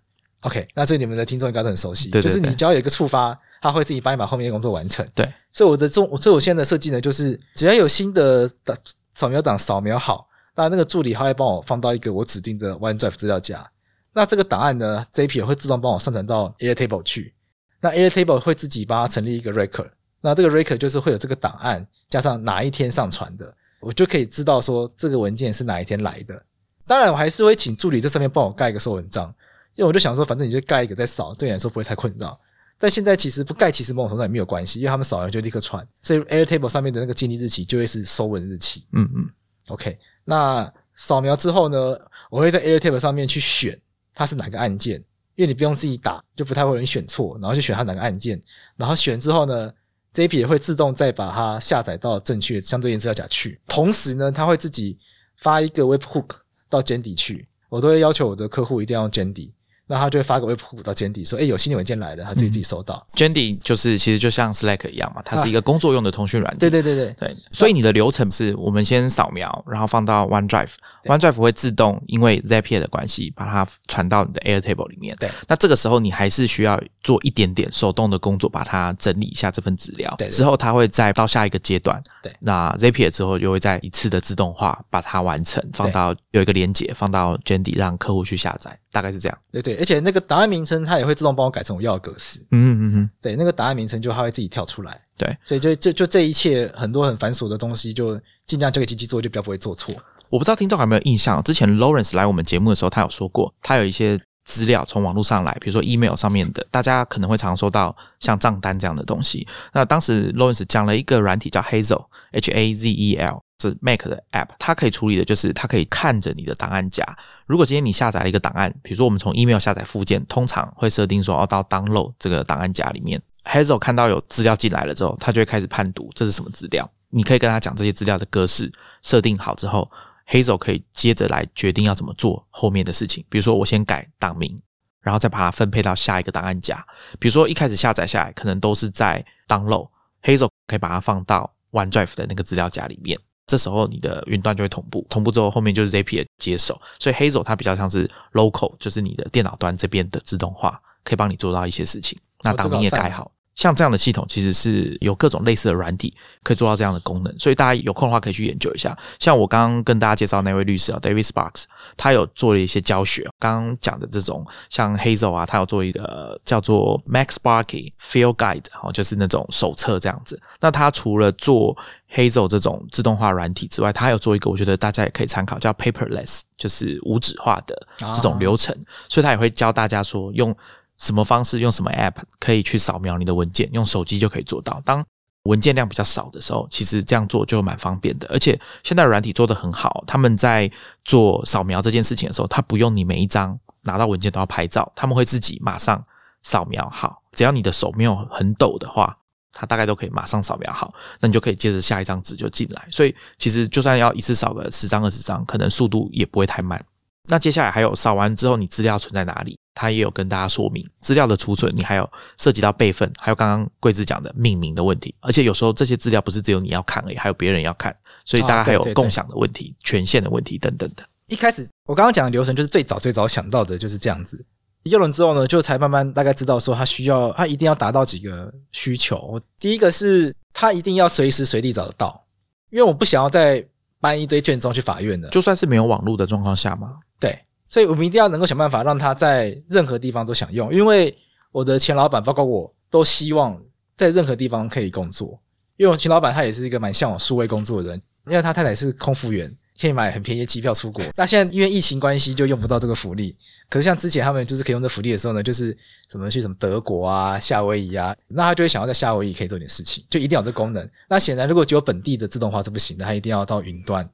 OK，那所以你们的听众应该都很熟悉，对对就是你只要有一个触发，它会自己帮你把后面的工作完成。对，所以我的中，所以我现在的设计呢，就是只要有新的档扫描档扫描好，那那个助理他会帮我放到一个我指定的 OneDrive 资料夹。那这个档案呢，Zapier 会自动帮我上传到 Airtable 去。那 Airtable 会自己帮它成立一个 record。那这个 record 就是会有这个档案加上哪一天上传的，我就可以知道说这个文件是哪一天来的。当然，我还是会请助理在上面帮我盖一个收文章，因为我就想说，反正你就盖一个再扫，对你来说不会太困扰。但现在其实不盖，其实某种程度上也没有关系，因为他们扫完就立刻传，所以 Airtable 上面的那个建立日期就会是收文日期。嗯嗯，OK，那扫描之后呢，我会在 Airtable 上面去选它是哪个按键，因为你不用自己打，就不太会有人选错，然后就选它哪个按键，然后选之后呢，JP 也会自动再把它下载到正确相对应资料夹去，同时呢，它会自己发一个 Webhook 到 Jandy 去，我都会要求我的客户一定要用 Jandy。那他就会发个 Webhook 到 Jandy 说：“哎、有新的文件来了，他自己自己收到。Jandy 就是其实就像 Slack 一样嘛，它是一个工作用的通讯软件。对对对对，对，所以你的流程是我们先扫描，然后放到 OneDrive，OneDrive 会自动因为 Zapier 的关系把它传到你的 Airtable 里面。对，那这个时候你还是需要做一点点手动的工作，把它整理一下这份资料。对对之后它会再到下一个阶段。对那 Zapier 之后又会再一次的自动化把它完成，放到有一个连接放到 Jandy 让客户去下载，大概是这样。对对，而且那个档案名称它也会自动帮我改成我要的格式。嗯嗯嗯，对，那个档案名称就它会自己跳出来。对。所以就就就这一切很多很繁琐的东西，就尽量交给机器做，就比较不会做错。我不知道听众有没有印象，之前 Lawrence 来我们节目的时候，他有说过，他有一些资料从网络上来，比如说 email 上面的，大家可能会常收到像账单这样的东西。那当时 Lawrence 讲了一个软体叫 Hazel，H A Z E L，是 Mac 的 app，它可以处理的就是它可以看着你的档案夹。如果今天你下载了一个档案，比如说我们从 email 下载附件，通常会设定说哦到 download 这个档案夹里面。Hazel 看到有资料进来了之后，他就会开始判读这是什么资料。你可以跟他讲这些资料的格式设定好之后，Hazel 可以接着来决定要怎么做后面的事情。比如说，我先改档名，然后再把它分配到下一个档案夹。比如说，一开始下载下来可能都是在 download，Hazel 可以把它放到 OneDrive 的那个资料夹里面。这时候你的云端就会同步，同步之后后面就是 Zapier 接手，所以 Hazel 它比较像是 local，就是你的电脑端这边的自动化，可以帮你做到一些事情。那档名也改好，像这样的系统其实是有各种类似的软体可以做到这样的功能，所以大家有空的话可以去研究一下。像我刚刚跟大家介绍那位律师啊，David Sparks，他有做了一些教学。刚刚讲的这种像 Hazel 啊，他有做一个叫做 Max Sparky Field Guide，哦，就是那种手册这样子。那他除了做 Hazel 这种自动化软体之外，它还有做一个我觉得大家也可以参考，叫 Paperless，就是无纸化的这种流程。所以它也会教大家说用。什么方式用什么 App 可以去扫描你的文件，用手机就可以做到。当文件量比较少的时候，其实这样做就蛮方便的。而且现在软体做的很好，他们在做扫描这件事情的时候，他不用你每一张拿到文件都要拍照，他们会自己马上扫描好。只要你的手没有很抖的话，它大概都可以马上扫描好，那你就可以接着下一张纸就进来。所以其实就算要一次扫个十张二十张，可能速度也不会太慢。那接下来还有扫完之后，你资料存在哪里？它也有跟大家说明资料的储存，你还有涉及到备份，还有刚刚贵子讲的命名的问题。而且有时候这些资料不是只有你要看而已，还有别人要看，所以大家还有共享的问题、权限的问题等等的。一开始我刚刚讲的流程就是最早最早想到的就是这样子。一轮之后呢，就才慢慢大概知道说他需要，他一定要达到几个需求。第一个是他一定要随时随地找得到，因为我不想要再搬一堆卷宗去法院的，就算是没有网络的状况下嘛。对，所以我们一定要能够想办法让他在任何地方都想用，因为我的前老板包括我都希望在任何地方可以工作，因为我前老板他也是一个蛮向往数位工作的人，因为他太太是空服员，可以买很便宜的机票出国。那现在因为疫情关系就用不到这个福利，可是像之前他们就是可以用这福利的时候呢，就是什么去什么德国啊、夏威夷啊，那他就会想要在夏威夷可以做点事情，就一定要有这功能。那显然如果只有本地的自动化是不行的，他一定要到云端。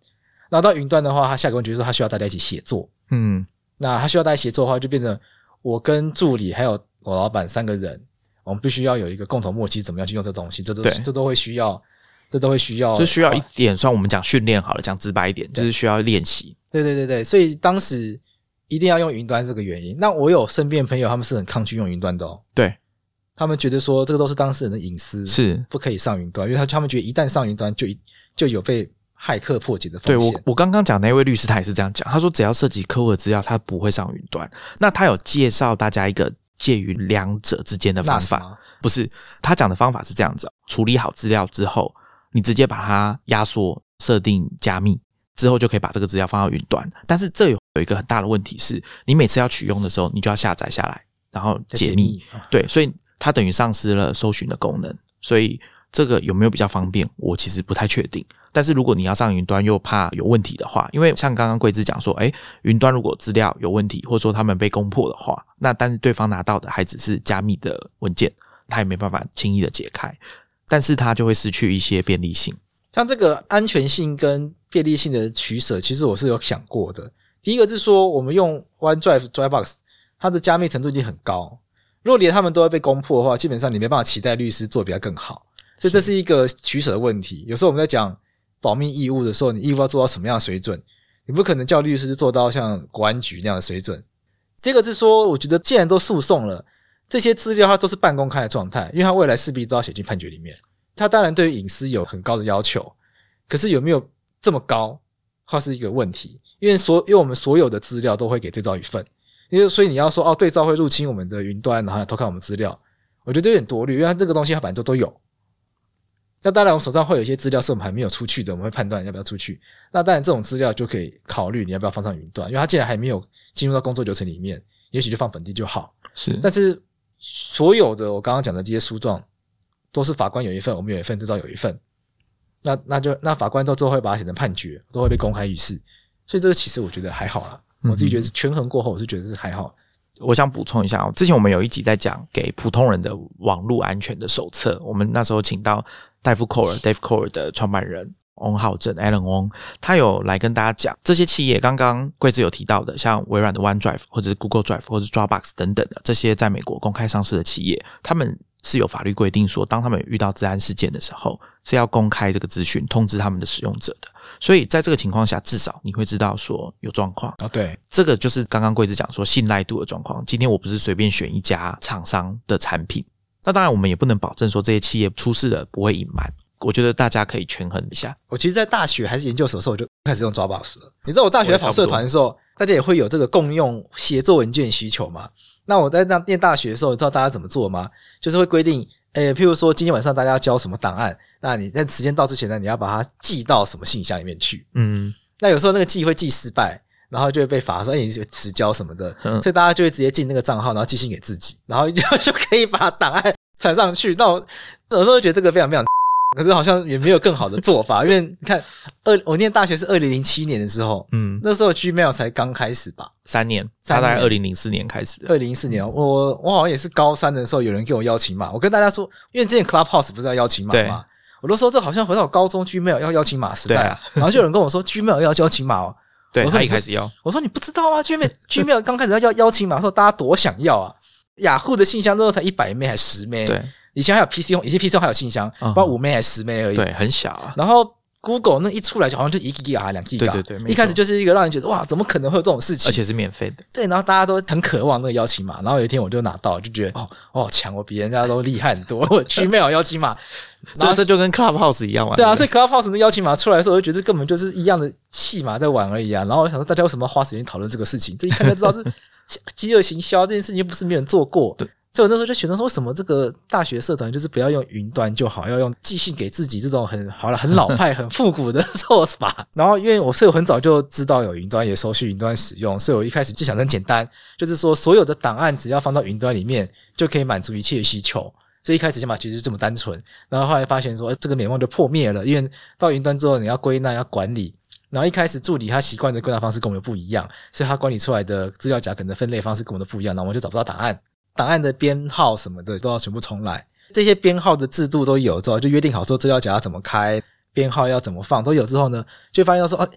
然后到云端的话，他下个问题就是他需要大家一起协作。嗯，那他需要大家协作的话，就变成我跟助理还有我老板三个人，我们必须要有一个共同默契，怎么样去用这东西，这都对这都会需要，这都会需要，就需要一点，算我们讲训练好了，讲直白一点，就是需要练习。对对对对，所以当时一定要用云端这个原因。那我有身边朋友，他们是很抗拒用云端的哦，对，他们觉得说这个都是当事人的隐私，是不可以上云端，因为他他们觉得一旦上云端就就有被骇客破解的对风险。对我，我刚刚讲那位律师他也是这样讲，他说只要涉及客户的资料，他不会上云端。那他有介绍大家一个介于两者之间的方法，吗不是他讲的方法是这样子：处理好资料之后，你直接把它压缩、设定加密之后，就可以把这个资料放到云端。但是这有有一个很大的问题是，你每次要取用的时候，你就要下载下来，然后在解密。啊对，所以它等于丧失了搜寻的功能，所以这个有没有比较方便，我其实不太确定。但是如果你要上云端又怕有问题的话，因为像刚刚桂枝讲说，哎，云端如果资料有问题，或者说他们被攻破的话，那但是对方拿到的还只是加密的文件，他也没办法轻易的解开，但是它就会失去一些便利性。像这个安全性跟便利性的取舍，其实我是有想过的。第一个是说，我们用 OneDrive、Dropbox，它的加密程度已经很高。如果连他们都要被攻破的话，基本上你没办法期待律师做比它更好。所以这是一个取舍的问题。有时候我们在讲保密义务的时候，你义务要做到什么样的水准？你不可能叫律师做到像国安局那样的水准。第二个是说，我觉得既然都诉讼了，这些资料它都是半公开的状态，因为它未来势必都要写进判决里面。它当然对于隐私有很高的要求，可是有没有这么高，它是一个问题。因为所因为我们所有的资料都会给对照一份，因为所以你要说哦，对照会入侵我们的云端，然后偷看我们资料，我觉得有点多虑，因为它这个东西它本来就都有。那当然，我们手上会有一些资料是我们还没有出去的，我们会判断要不要出去。那当然，这种资料就可以考虑你要不要放上云端，因为它既然还没有进入到工作流程里面，也许就放本地就好。是，但是所有的我刚刚讲的这些诉状，都是法官有一份，我们有一份，对照有一份。那那就那法官到最后会把它写成判决，都会被公开于世。所以这个其实我觉得还好啦，我自己觉得是权衡过后，我是觉得是还好。我想补充一下哦，之前我们有一集在讲给普通人的网络安全的手册，我们那时候请到戴夫·寇尔 （Dave Core） 的创办人翁浩正 （Alan Wong），他有来跟大家讲这些企业，刚刚贵子有提到的，像微软的 OneDrive 或者是 Google Drive 或者是 Dropbox 等等的这些在美国公开上市的企业，他们是有法律规定说，当他们遇到治安事件的时候，是要公开这个资讯，通知他们的使用者的。所以在这个情况下，至少你会知道说有状况。啊，对，这个就是刚刚贵子讲说信赖度的状况。今天我不是随便选一家厂商的产品，那当然我们也不能保证说这些企业出事了不会隐瞒。我觉得大家可以权衡一下。我其实，在大学还是研究所的时候，我就开始用 Dropbox 了。你知道，我大学在跑社团的时候，大家也会有这个共用协作文件需求嘛？那我在那念大学的时候，你知道大家怎么做吗？就是会规定，诶，譬如说今天晚上大家要交什么档案，那你在时间到之前呢，你要把它寄到什么信箱里面去。嗯，那有时候那个寄会寄失败，然后就会被罚说，哎，你迟交什么的，嗯所以大家就会直接进那个账号，然后寄信给自己，然后就 就可以把档案传上去。那我有时候觉得这个非常非常。可是好像也没有更好的做法，因为你看，二我念大学是二零零七年的时候，嗯，那时候 Gmail 才刚开始吧，三年，三年。他在二零零四年开始的。二零一四年，我我好像也是高三的时候，有人给我邀请码，我跟大家说，因为之前 Clubhouse 不是要邀请码对。嘛，我都说这好像回到高中 Gmail 要邀请码时代对啊。然后就有人跟我说 Gmail 要邀请码哦，对他我说你一开始要，我说你不知道啊？Gmail Gmail 刚开始要邀邀请码的时候，大家多想要啊！雅虎的信箱那时候才一百枚还十枚。对以前还有 PC 用，以前 PC 用还有信箱，嗯不知道五枚还是十枚而已。对，很小啊。然后 Google 那一出来就好像就一 G 啊两 G 对对对一开始就是一个让人觉得哇，怎么可能会有这种事情？而且是免费的，对，然后大家都很渴望那个邀请码，然后有一天我就拿到，就觉得哦，我好强，我比人家都厉害很多，我 Gmail 邀请码，然 后就这就跟 Clubhouse 一样嘛。对啊，所以 Clubhouse 的邀请码出来的时候，我就觉得这根本就是一样的戏码在玩而已啊。然后我想说，大家为什么要花时间讨论这个事情？这一看就知道是 饥饿行销这件事情，又不是没有人做过。对，所以我那时候就选择说，什么这个大学社团就是不要用云端就好，要用寄信给自己这种很好了、很老派、很复古的 做法。然后，因为我是我很早就知道有云端，也熟悉云端使用，所以我一开始就想很简单，就是说所有的档案只要放到云端里面，就可以满足一切需求。所以一开始想法其实这么单纯，然后后来发现说，哎这个美梦就破灭了，因为到云端之后你要归纳、要管理，然后一开始助理他习惯的归纳方式跟我们不一样，所以他管理出来的资料夹可能分类方式跟我们的不一样，然后我们就找不到档案，档案的编号什么的都要全部重来。这些编号的制度都有之后，就约定好说资料夹要怎么开，编号要怎么放，都有之后呢，就发现到说，哦，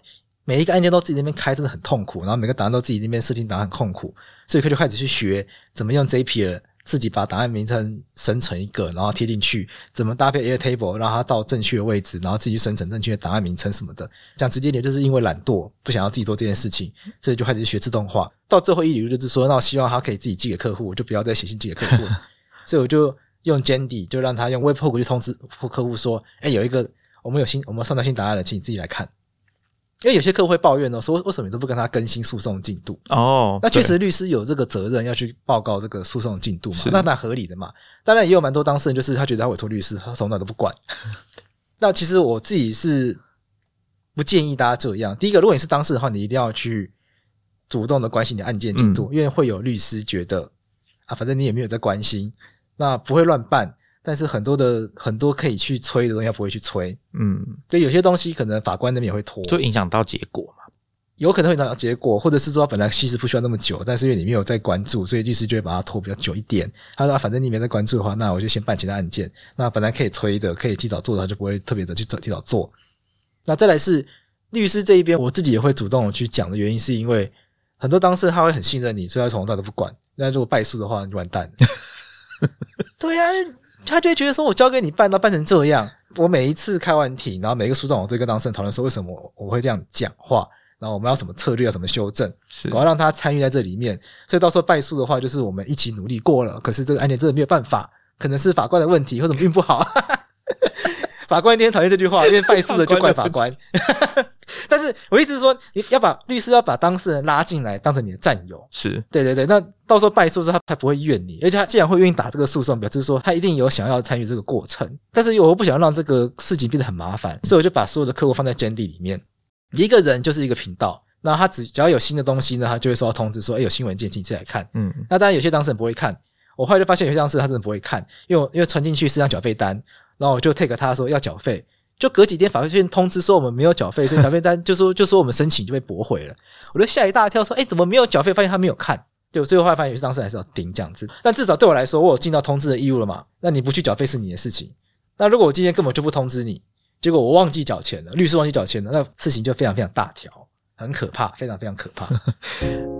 每一个案件都自己那边开真的很痛苦，然后每个档案都自己那边设定档案很痛苦，所以他就开始去学怎么用 J P 了自己把档案名称生成一个，然后贴进去，怎么搭配 Airtable 让它到正确的位置，然后自己去生成正确的档案名称什么的。讲直接点，就是因为懒惰，不想要自己做这件事情，所以就开始学自动化。到最后一理由就是说，那我希望他可以自己寄给客户，我就不要再写信寄给客户。所以我就用 Jandy 就让他用 Webhook 去通知客户说，哎，有一个我们有新我们上到新答案了，请你自己来看。因为有些客户会抱怨呢，说为什么你都不跟他更新诉讼进度？哦，那确实律师有这个责任要去报告这个诉讼进度嘛是，那蛮合理的嘛。当然也有蛮多当事人就是他觉得他委托律师，他从来都不管。那其实我自己是不建议大家这样。第一个，如果你是当事人的话，你一定要去主动的关心你的案件进度，因为会有律师觉得啊，反正你也没有在关心，那不会乱办。但是很多的很多可以去催的东西，他不会去催。嗯，所以有些东西可能法官那边也会拖，就影响到结果嘛。有可能会拿到结果，或者是说本来其实不需要那么久，但是因为你没有在关注，所以律师就会把它拖比较久一点。他说、啊反正你没在关注的话，那我就先办其他案件。那本来可以催的，可以提早做的，他就不会特别的去做提早做。那再来是律师这一边，我自己也会主动去讲的原因，是因为很多当事人他会很信任你，所以他从头到尾都不管。那如果败诉的话，你就完蛋。对呀、他就会觉得说我交给你办，到办成这样，我每一次开完庭，然后每一个诉状，我都会跟当事人讨论说为什么我我会这样讲话，然后我们要什么策略，要什么修正，是我要让他参与在这里面。所以到时候败诉的话，就是我们一起努力过了，可是这个案件真的没有办法，可能是法官的问题，或者运不好。法官一定很讨厌这句话，因为败诉的就怪法官。但是我意思是说，你要把律师要把当事人拉进来，当成你的战友。是，对对对，那到时候败诉之后，他才不会怨你，而且他既然会愿意打这个诉讼，表示说他一定有想要参与这个过程。但是我又不想让这个事情变得很麻烦，所以我就把所有的客户放在监地里面，一个人就是一个频道。那他只只要有新的东西呢，他就会收到通知说，哎，有新文件，请你自己来看。嗯，那当然有些当事人不会看，我后来就发现有些当事人他真的不会看，因为因为传进去是张缴费单，然后我就 take 他说要缴费，就隔几天法院通知说我们没有缴费，所以缴费单就说就说我们申请就被驳回了，我就吓一大跳说，哎，怎么没有缴费？发现他没有看。对，所以我后发现有些当事人还是要顶这样子，但至少对我来说，我有尽到通知的义务了嘛。那你不去缴费是你的事情。那如果我今天根本就不通知你，结果我忘记缴钱了，律师忘记缴钱了，那事情就非常非常大条，很可怕，非常非常可怕。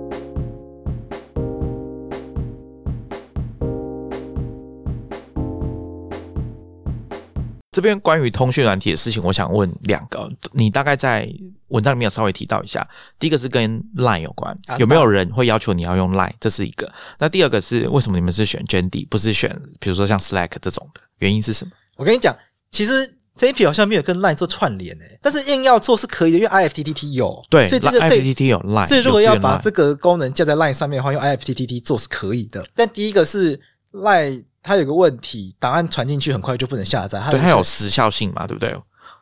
这边关于通讯软体的事情，我想问两个，你大概在文章里面有稍微提到一下。第一个是跟 Line 有关啊，有没有人会要求你要用 Line？这是一个。那第二个是为什么你们是选 Jandy，不是选比如说像 Slack 这种的？原因是什么？我跟你讲，其实这一批好像没有跟 Line 做串联诶、但是硬要做是可以的，因为 IFTTT 有，对，所以这个这 IFTTT 有 Line，所以如果要把这个功能架在 Line 上面的话，用 IFTTT 做是可以的。但第一个是 Line 它有个问题，档案传进去很快就不能下载，对它的有时效性嘛，对不对？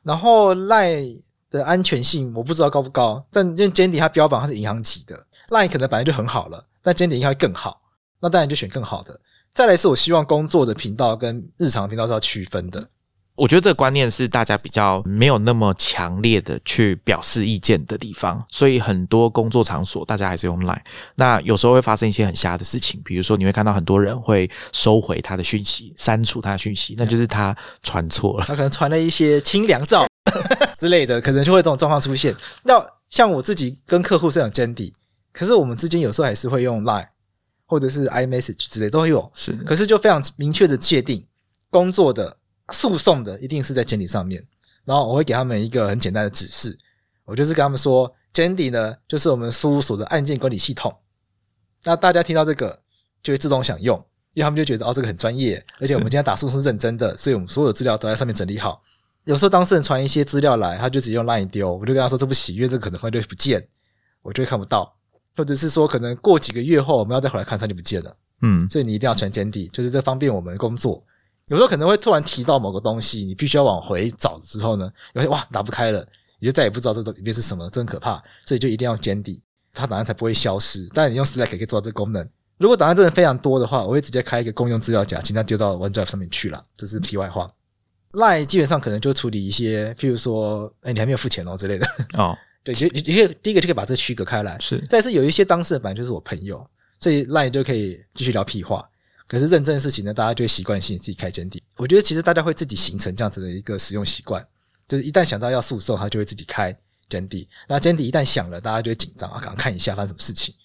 然后 Line 的安全性我不知道高不高，但因为 Jandy 它标榜它是银行级的，Line 可能本来就很好了，但 Jandy 应该会更好，那当然就选更好的。再来是我希望工作的频道跟日常频道是要区分的，我觉得这个观念是大家比较没有那么强烈的去表示意见的地方，所以很多工作场所大家还是用 Line。那有时候会发生一些很瞎的事情，比如说你会看到很多人会收回他的讯息，删除他的讯息，那就是他传错了。他可能传了一些清凉照之类的，可能就会有这种状况出现。那像我自己跟客户是讲 Jandy，可是我们之间有时候还是会用 Line 或者是 iMessage 之类都会有，是，可是就非常明确的界定工作的诉讼的一定是在 Jandy 上面，然后我会给他们一个很简单的指示，我就是跟他们说 Jandy 呢就是我们事务所的案件管理系统，那大家听到这个就会自动想用，因为他们就觉得哦这个很专业，而且我们今天打诉讼是认真的，所以我们所有资料都在上面整理好。有时候当事人传一些资料来，他就直接用 Line 丢，我就跟他说这不行，因为这可能会就不见，我就会看不到，或者是说可能过几个月后我们要再回来看，它就不见了。嗯，所以你一定要传简体，就是这方便我们工作。有时候可能会突然提到某个东西，你必须要往回找之后呢，有些哇打不开了，你就再也不知道这里面是什么，真可怕。所以就一定要坚定，它档案才不会消失。当然你用 Slack 也可以做到这个功能。如果档案真的非常多的话，我会直接开一个共用资料夹，请它丢到 OneDrive 上面去了。这是题外话。Line 基本上可能就处理一些，譬如说，哎，你还没有付钱哦之类的。哦，对，就一个第一个就可以把这区隔开来。是再是有一些当事人本来就是我朋友，所以 Line 就可以继续聊屁话。可是认证的事情呢，大家就会习惯性自己开简体。我觉得其实大家会自己形成这样子的一个使用习惯，就是一旦想到要诉讼，他就会自己开简体。那简体一旦响了，大家就会紧张啊，赶快看一下发生什么事情。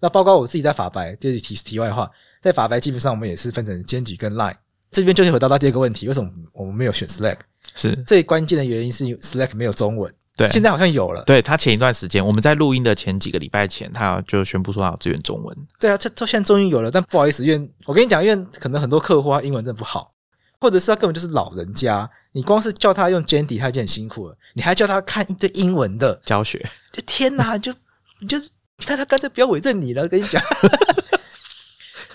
那包括我自己在法白，这是题题外话，在法白基本上我们也是分成简体跟 Line。这边就会回答到第二个问题，为什么我们没有选 Slack？是，最关键的原因是 Slack 没有中文，对现在好像有了。对他前一段时间，我们在录音的前几个礼拜前，他就宣布说他要支援中文。对啊，这这现在终于有了，但不好意思，因为我跟你讲，因为可能很多客户他英文真的不好，或者是他根本就是老人家，你光是叫他用 Jandy 他已经很辛苦了，你还叫他看一堆英文的，教学，就天哪，就你就你看他干脆不要委任你了，跟你讲。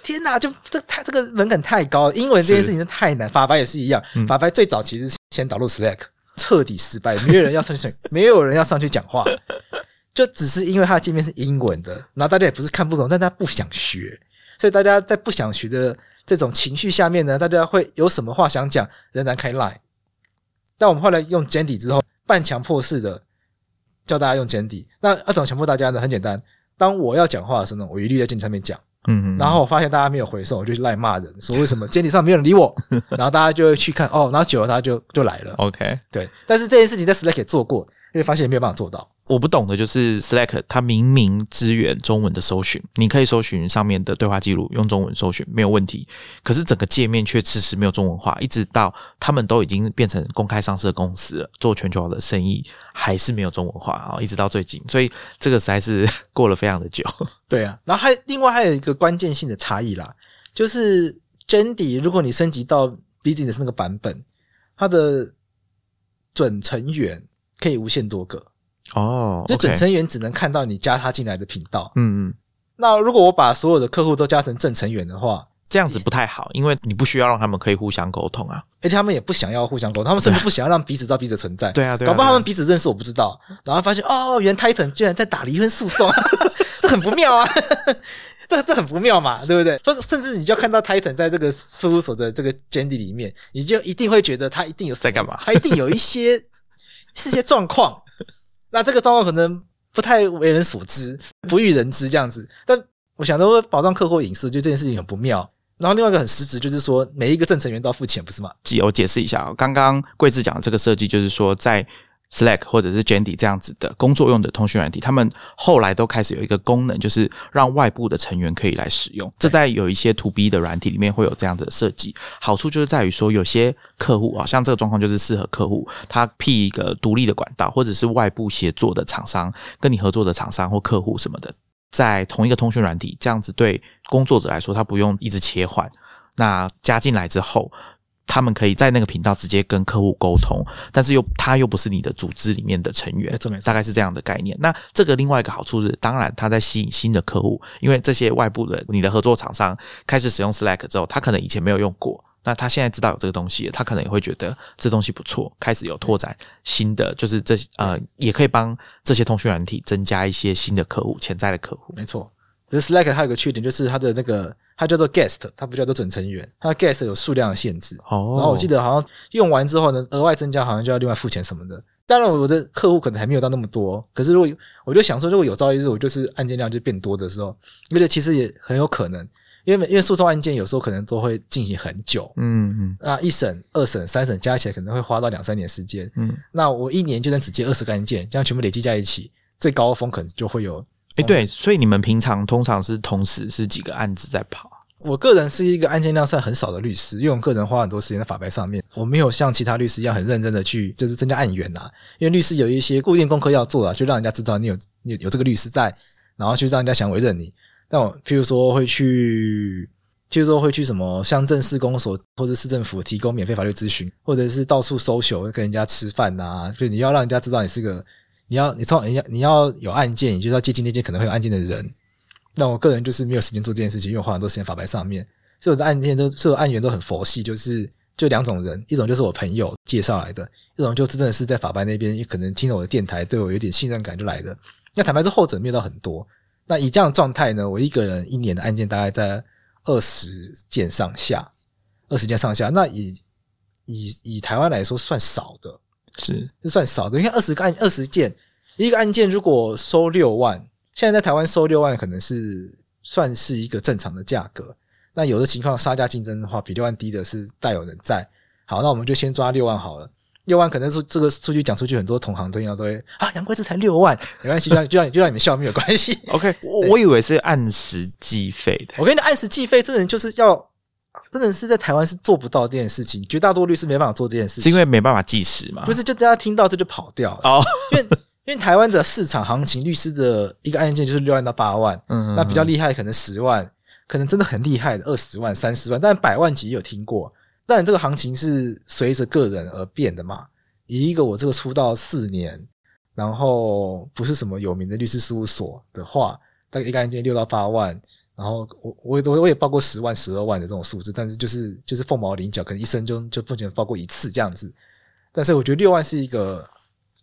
天哪，就这他这个门槛太高了，英文这件事情真的太难。法白也是一样，嗯法白最早其实是先导入 Slack，彻底失败，没有人要上去，没有人要上去讲话，就只是因为他的界面是英文的，然后大家也不是看不懂，但他不想学，所以大家在不想学的这种情绪下面呢，大家会有什么话想讲，仍然开 Line。但我们后来用简体之后，半强迫式的叫大家用 Jandy。那要怎么强迫大家呢？很简单，当我要讲话的时候呢，我一律在简体上面讲。嗯，然后我发现大家没有回送，我就去赖骂人，说为什么 Jandy 上没有人理我，然后大家就会去看哦，然后久了他就就来了。OK，对，但是这件事情在 Slack 也做过，因为发现没有办法做到。我不懂的就是 Slack，它明明支援中文的搜寻，你可以搜寻上面的对话记录，用中文搜寻没有问题。可是整个界面却迟迟没有中文化，一直到他们都已经变成公开上市的公司了，做全球化的生意，还是没有中文化啊，一直到最近，所以这个实在是过了非常的久。对啊，然后还另外还有一个关键性的差异啦，就是 Jandy 如果你升级到 Business 那个版本，它的准成员可以无限多个，哦，就准成员只能看到你加他进来的频道。嗯嗯，那如果我把所有的客户都加成正成员的话，这样子不太好，因为你不需要让他们可以互相沟通啊。而且他们也不想要互相沟通，他们甚至不想要让彼此知道彼此存在。对啊，对啊，搞不好他们彼此认识我不知道，然后发现哦，原来 Titan 居然在打离婚诉讼，这很不妙啊！这这很不妙嘛，对不对？或者甚至你就看到 Titan 在这个事务所的这个 Jandy 里面，你就一定会觉得他一定有在干嘛他一定有一些 是些状况。那这个状况可能不太为人所知，不欲人知这样子。但我想都会保障客户隐私，就这件事情很不妙。然后另外一个很实质，就是说每一个正成员都要付钱，不是吗？解我解释一下啊，刚刚贵志讲的这个设计，就是说在 Slack 或者是 Jandy 这样子的工作用的通讯软体，他们后来都开始有一个功能，就是让外部的成员可以来使用。这在有一些 To B 的软体里面会有这样的设计，好处就是在于说，有些客户啊，像这个状况就是适合客户他辟一个独立的管道，或者是外部协作的厂商跟你合作的厂商或客户什么的，在同一个通讯软体，这样子对工作者来说，他不用一直切换。那加进来之后，他们可以在那个频道直接跟客户沟通，但是又他又不是你的组织里面的成员大概是这样的概念。那这个另外一个好处是，当然他在吸引新的客户，因为这些外部的你的合作厂商开始使用 Slack 之后，他可能以前没有用过。那他现在知道有这个东西，他可能也会觉得这东西不错，开始有拓展新的，就是这呃，也可以帮这些通讯软体增加一些新的客户、潜在的客户。没错，可是 Slack 它有个缺点，就是它的那个它叫做 guest，它不叫做准成员，它的 guest 有数量的限制。哦然后我记得好像用完之后呢，额外增加好像就要另外付钱什么的。当然，我的客户可能还没有到那么多，可是如果我就想说，如果有朝一日我就是案件量就变多的时候，而且其实也很有可能，因为因为诉讼案件有时候可能都会进行很久，嗯嗯那一审、二审、三审加起来可能会花到两三年时间。嗯，那我一年就能只接二十个案件，这样全部累积在一起，最高峰可能就会有哎，对，所以你们平常通常是同时是几个案子在跑？我个人是一个案件量算很少的律师，因为我个人花很多时间在法白上面，我没有像其他律师一样很认真的去就是增加案源啊。因为律师有一些固定功课要做啊，就让人家知道你有你有这个律师在，然后去让人家想委任你。但我譬如说会去，譬如说会去什么乡镇市公所或者市政府提供免费法律咨询，或者是到处搜求跟人家吃饭呐、就你要让人家知道你是个，你要你从你要你要有案件，你就要接近那些可能会有案件的人。那我个人就是没有时间做这件事情，因为我花很多时间法白上面，所以我的案件都所有案源都很佛系，就是就两种人，一种就是我朋友介绍来的，一种就真的是在法白那边可能听了我的电台，对我有点信任感就来的。那坦白说，后者面到很多。那以这样的状态呢，我一个人一年的案件大概在二十件上下，二十件上下。那以以以台湾来说算少的，是是算少的。因为二十个案二十件，一个案件如果收六万，现在在台湾收六万可能是算是一个正常的价格。那有的情况杀价竞争的话，比六万低的是大有人在。好，那我们就先抓六万好了。六万可能是这个数据讲出去，很多同行都要都会啊，杨贵这才六万，没关系，就让就让你就让你们笑没有关系。OK，我我以为是按时计费的。我跟你讲，按时计费，这人就是要真的是在台湾是做不到这件事情，绝大多数律师没办法做这件事情，是因为没办法计时嘛？不是就大家听到这就跑掉了，哦，因为因为台湾的市场行情，律师的一个案件就是六万到八万，嗯那比较厉害可能十万，可能真的很厉害的二十万、三十万，但百万级也有听过。但这个行情是随着个人而变的嘛。以一个我这个出道四年，然后不是什么有名的律师事务所的话，大概一个案件六到八万。然后我我我我也报过十万、十二万的这种数字，但是就是就是凤毛麟角，可能一生就就目前报过一次这样子。但是我觉得六万是一个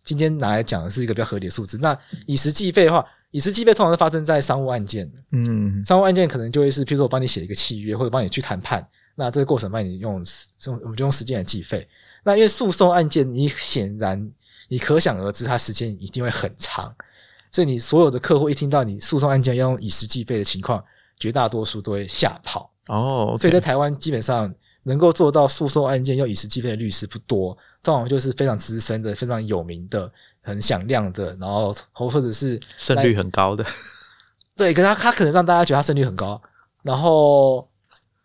今天拿来讲的是一个比较合理的数字。那以时计费的话，以时计费通常是发生在商务案件，嗯，商务案件可能就会是，譬如说我帮你写一个契约，或者帮你去谈判，那这个过程帮你用用我们就用时间来计费。那因为诉讼案件，你显然你可想而知，它时间一定会很长，所以你所有的客户一听到你诉讼案件要用以时计费的情况，绝大多数都会吓跑。哦，所以在台湾基本上能够做到诉讼案件要以时计费的律师不多，通常就是非常资深的、非常有名的、很响亮的，然后或或者是胜率很高的，对，可是他他可能让大家觉得他胜率很高，然后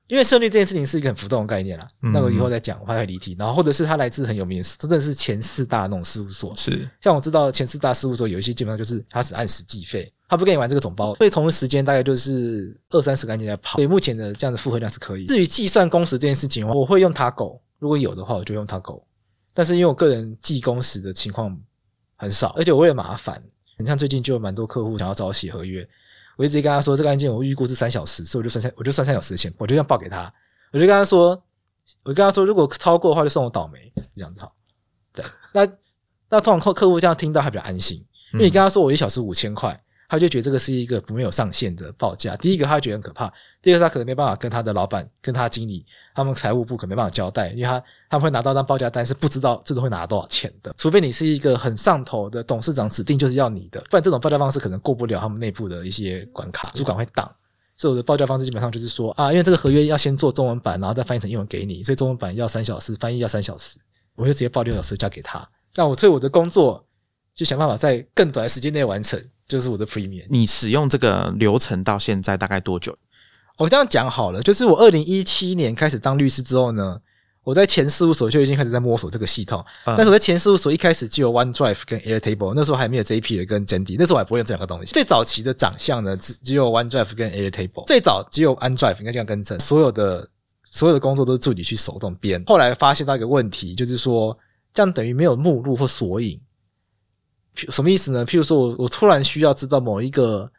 因为胜率这件事情是一个很浮动的概念啦，嗯那个以后再讲，我怕会离题。然后或者是他来自很有名的，真的是前四大那种事务所，是像我知道前四大事务所有一些基本上就是他只按时计费，他不跟你玩这个总包，所以同一时间大概就是二三十个案件在跑，所以目前的这样的负荷量是可以。至于计算工时这件事情，我会用 Tago，如果有的话我就用 Tago，但是因为我个人记工时的情况很少，而且我也麻烦，你像最近就有蛮多客户想要找我写合约，我一直跟他说这个案件我预估是三小时，所以我就算三我就算三小时的钱，我就这样报给他，我就跟他说，我就跟他说如果超过的话就算我倒霉，这样子好。对，那那通常客客户这样听到还比较安心，因为你跟他说我一小时五千块，他就觉得这个是一个没有上限的报价。第一个他觉得很可怕，第二个他可能没办法跟他的老板、跟他经理、他们财务部可能没办法交代，因为他他们会拿到张报价单是不知道最终会拿多少钱的，除非你是一个很上头的董事长指定就是要你的，不然这种报价方式可能过不了他们内部的一些关卡，主管会挡。所以我的报价方式基本上就是说啊，因为这个合约要先做中文版，然后再翻译成英文给你，所以中文版要三小时，翻译要三小时，我就直接报六小时交给他。那我所以我的工作就想办法在更短的时间内完成，就是我的 premium。你使用这个流程到现在大概多久？我这样讲好了，就是我二零一七年开始当律师之后呢，我在前事务所就已经开始在摸索这个系统。嗯但是我在前事务所一开始就有 OneDrive 跟 Airtable，那时候还没有 JP 的跟 Jandy，那时候我还不会用这两个东西。最早期的长相呢，只只有 OneDrive 跟 Airtable，最早只有 OneDrive，应该这样更正。所有的所有的工作都是助理去手动编。后来发现到一个问题，就是说这样等于没有目录或索引。什么意思呢？譬如说我我突然需要知道某一个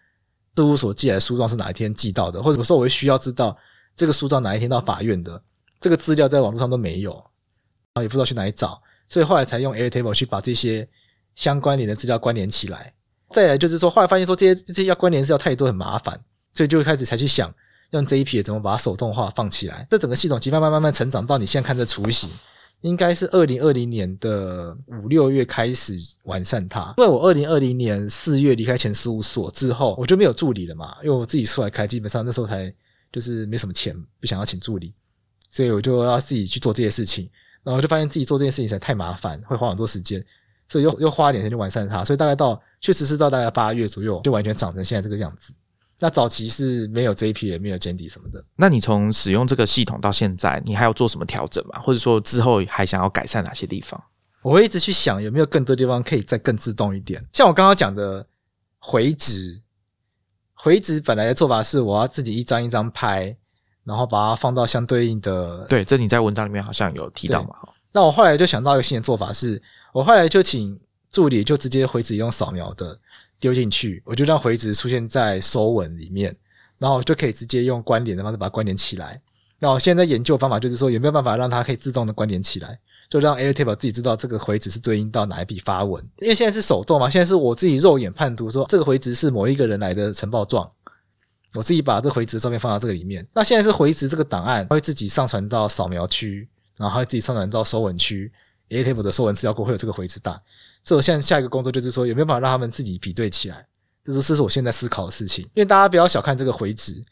事务所寄来的诉状是哪一天寄到的，或者说我会需要知道这个诉状哪一天到法院的，这个资料在网络上都没有，然后也不知道去哪里找，所以后来才用 Airtable 去把这些相关联的资料关联起来。再来就是说，后来发现说这些这些要关联资料太多很麻烦，所以就开始才去想用这一批怎么把它手动化放起来。这整个系统其实慢慢慢慢成长到你现在看这雏形。应该是二零二零年的五六月开始完善它，因为我二零二零年四月离开前事务所之后，我就没有助理了嘛，因为我自己出来开，基本上那时候才就是没什么钱，不想要请助理，所以我就要自己去做这些事情，然后就发现自己做这件事情实在太麻烦，会花很多时间，所以又又花一点钱去完善它，所以大概到确实是到大概八月左右，就完全长成现在这个样子。那早期是没有这一批人没有 Jandy 什么的，那你从使用这个系统到现在，你还要做什么调整吗？或者说之后还想要改善哪些地方？我会一直去想有没有更多地方可以再更自动一点。像我刚刚讲的回执，回执本来的做法是我要自己一张一张拍，然后把它放到相对应的。对，这你在文章里面好像有提到嘛？那我后来就想到一个新的做法是，我后来就请助理就直接回执用扫描的丢进去，我就让回执出现在收文里面，然后就可以直接用关联的方式把它关联起来。那我现在研究方法就是说，有没有办法让它可以自动的关联起来？就让 Airtable 自己知道这个回执是对应到哪一笔发文，因为现在是手动嘛，现在是我自己肉眼判读说这个回执是某一个人来的呈报状，我自己把这个回执照片放到这个里面。那现在是回执这个档案，会自己上传到扫描区，然后自己上传到收文区，Airtable 的收文资料库会有这个回执大。所以我现在下一个工作就是说，有没有办法让他们自己比对起来？这是这是我现在思考的事情，因为大家不要小看这个回执。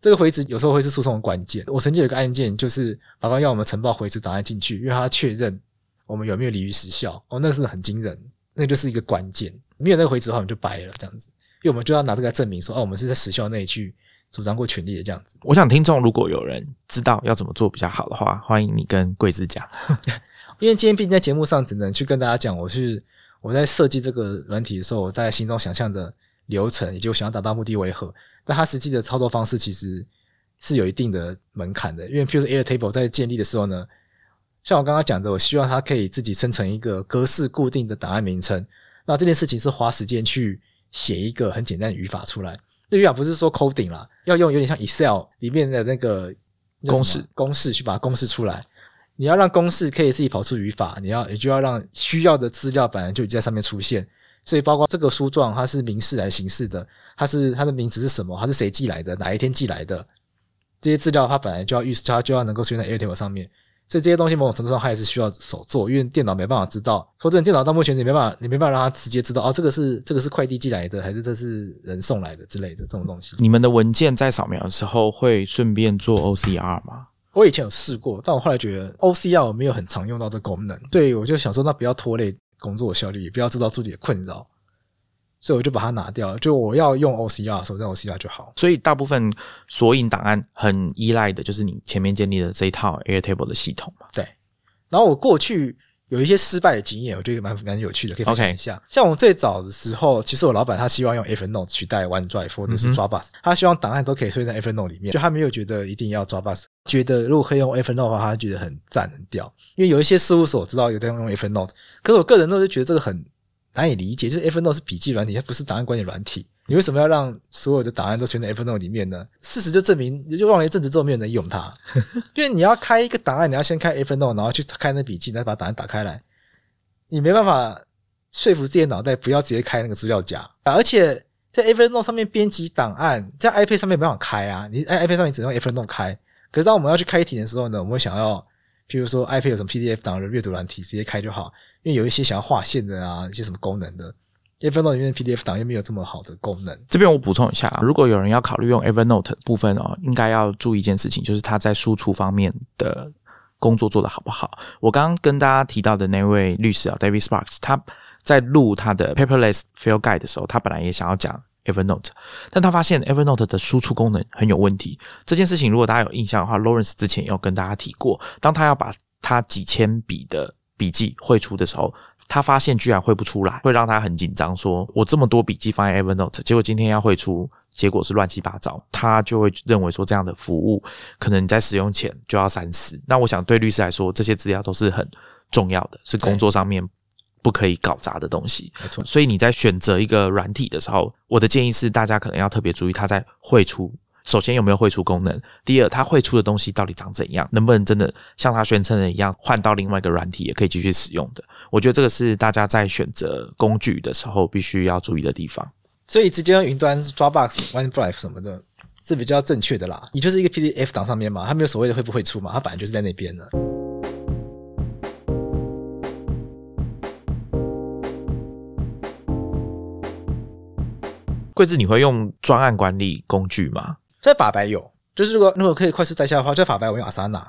这个回执有时候会是诉讼的关键。我曾经有个案件，就是法官要我们呈报回执档案进去，因为他确认我们有没有离于时效。哦，那是很惊人，那就是一个关键。没有那个回执的话，我们就掰了这样子，因为我们就要拿这个来证明说，哦，我们是在时效内去主张过权利的这样子。我想听众如果有人知道要怎么做比较好的话，欢迎你跟贵子讲。因为今天毕竟在节目上只能去跟大家讲，我是我在设计这个软体的时候，我在心中想象的流程以及我想要达到目的为何，但它实际的操作方式其实是有一定的门槛的。因为譬如说 Airtable 在建立的时候呢，像我刚刚讲的，我希望它可以自己生成一个格式固定的档案名称，那这件事情是花时间去写一个很简单的语法出来。这语法不是说 coding 啦，要用有点像 Excel 里面的那个公式公式去把它公式出来。你要让公式可以自己跑出语法，你要也就要让需要的资料本来就已经在上面出现。所以包括这个书状，它是民事来形式的？它是它的名字是什么？它是谁寄来的？哪一天寄来的？这些资料它本来就要预示，它就要能够出现在 Airtable 上面。所以这些东西某种程度上它也是需要手做，因为电脑没办法知道。说真的，电脑到目前你没办法，你没办法让它直接知道哦，这个是这个是快递寄来的，还是这是人送来的之类的这种东西。你们的文件在扫描的时候会顺便做 OCR 吗？我以前有试过，但我后来觉得 OCR 我没有很常用到这功能，对我就想说，那不要拖累工作效率，也不要制造自己的困扰，所以我就把它拿掉了。就我要用 OCR 的时候，在 OCR 就好。所以大部分索引档案很依赖的就是你前面建立的这一套 Airtable 的系统嘛。对，然后我过去有一些失败的经验，我觉得蛮蛮有趣的，可以分享一下。像我最早的时候，其实我老板他希望用 Evernote 取代 OneDrive 或者是 Dropbox，、他希望档案都可以推在 Evernote 里面，就他没有觉得一定要 Dropbox，觉得如果可以用 Evernote 的话，他觉得很赞很屌。因为有一些事务所我知道有在用 Evernote，可是我个人都是觉得这个很难以理解，就是 Evernote 是笔记软体，它不是档案管理软体。你为什么要让所有的档案都存在 Evernote 里面呢？事实就证明，你就用了一阵子之后，没有人用它。因为你要开一个档案，你要先开 Evernote，然后去开那笔记，再把档案打开来，你没办法说服自己的脑袋不要直接开那个资料夹。啊而且在 Evernote 上面编辑档案，在 iPad 上面没办法开啊，你在 iPad 上面只能用 Evernote 开。可是当我们要去开题的时候呢，我们会想要，譬如说 iPad 有什么 PDF 档的阅读软体，直接开就好。因为有一些想要划线的啊，一些什么功能的，Evernote 里面的 PDF 档又没有这么好的功能。这边我补充一下啊，如果有人要考虑用 Evernote 部分哦，应该要注意一件事情，就是它在输出方面的工作做得好不好。我刚刚跟大家提到的那位律师啊，David Sparks，他在录他的 Paperless Field Guide 的时候，他本来也想要讲 Evernote，但他发现 Evernote 的输出功能很有问题。这件事情如果大家有印象的话，Lawrence 之前有跟大家提过，当他要把他几千笔的笔记汇出的时候，他发现居然汇不出来，会让他很紧张，说我这么多笔记放在 Evernote，结果今天要汇出，结果是乱七八糟，他就会认为说这样的服务可能你在使用前就要三思。那我想对律师来说，这些资料都是很重要的，是工作上面不可以搞砸的东西。没错，所以你在选择一个软体的时候，我的建议是大家可能要特别注意它在汇出。首先有没有汇出功能？第二，它汇出的东西到底长怎样？能不能真的像它宣称的一样，换到另外一个软体也可以继续使用的？我觉得这个是大家在选择工具的时候必须要注意的地方。所以直接用云端 Dropbox、OneDrive 什么的是比较正确的啦。你就是一个 PDF 档上面嘛，它没有所谓的会不会出嘛，它本来就是在那边的。贵子，你会用专案管理工具吗？在法白有，就是如果如果可以快速在下的话，在法白我用 Asana，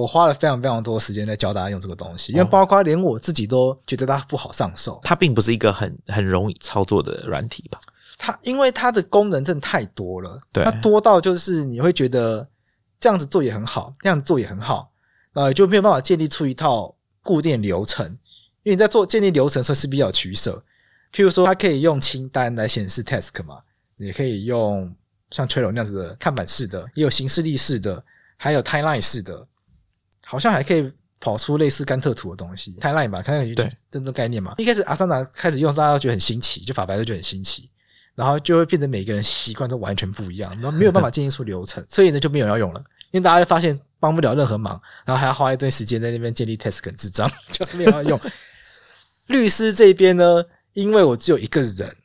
我花了非常非常多时间在教大家用这个东西，因为包括连我自己都觉得它不好上手。它并不是一个很很容易操作的软体吧？它因为它的功能真的太多了，对它多到就是你会觉得这样子做也很好，那样子做也很好，呃，就没有办法建立出一套固定流程。因为你在做建立流程的时候是比较取舍，譬如说它可以用清单来显示 task 嘛，也可以用像 Trello 那样子的看板式的，也有形式力式的，还有 timeline 式的，好像还可以跑出类似甘特图的东西，timeline 吧，看看对这种概念嘛。一开始阿桑达开始用，大家都觉得很新奇，就法白都觉得很新奇。然后就会变成每个人习惯都完全不一样，然后没有办法建立出流程，所以呢就没有人要用了，因为大家就发现帮不了任何忙，然后还要花一段时间在那边建立 task 跟智障，就没有人要用。律师这边呢，因为我只有一个人，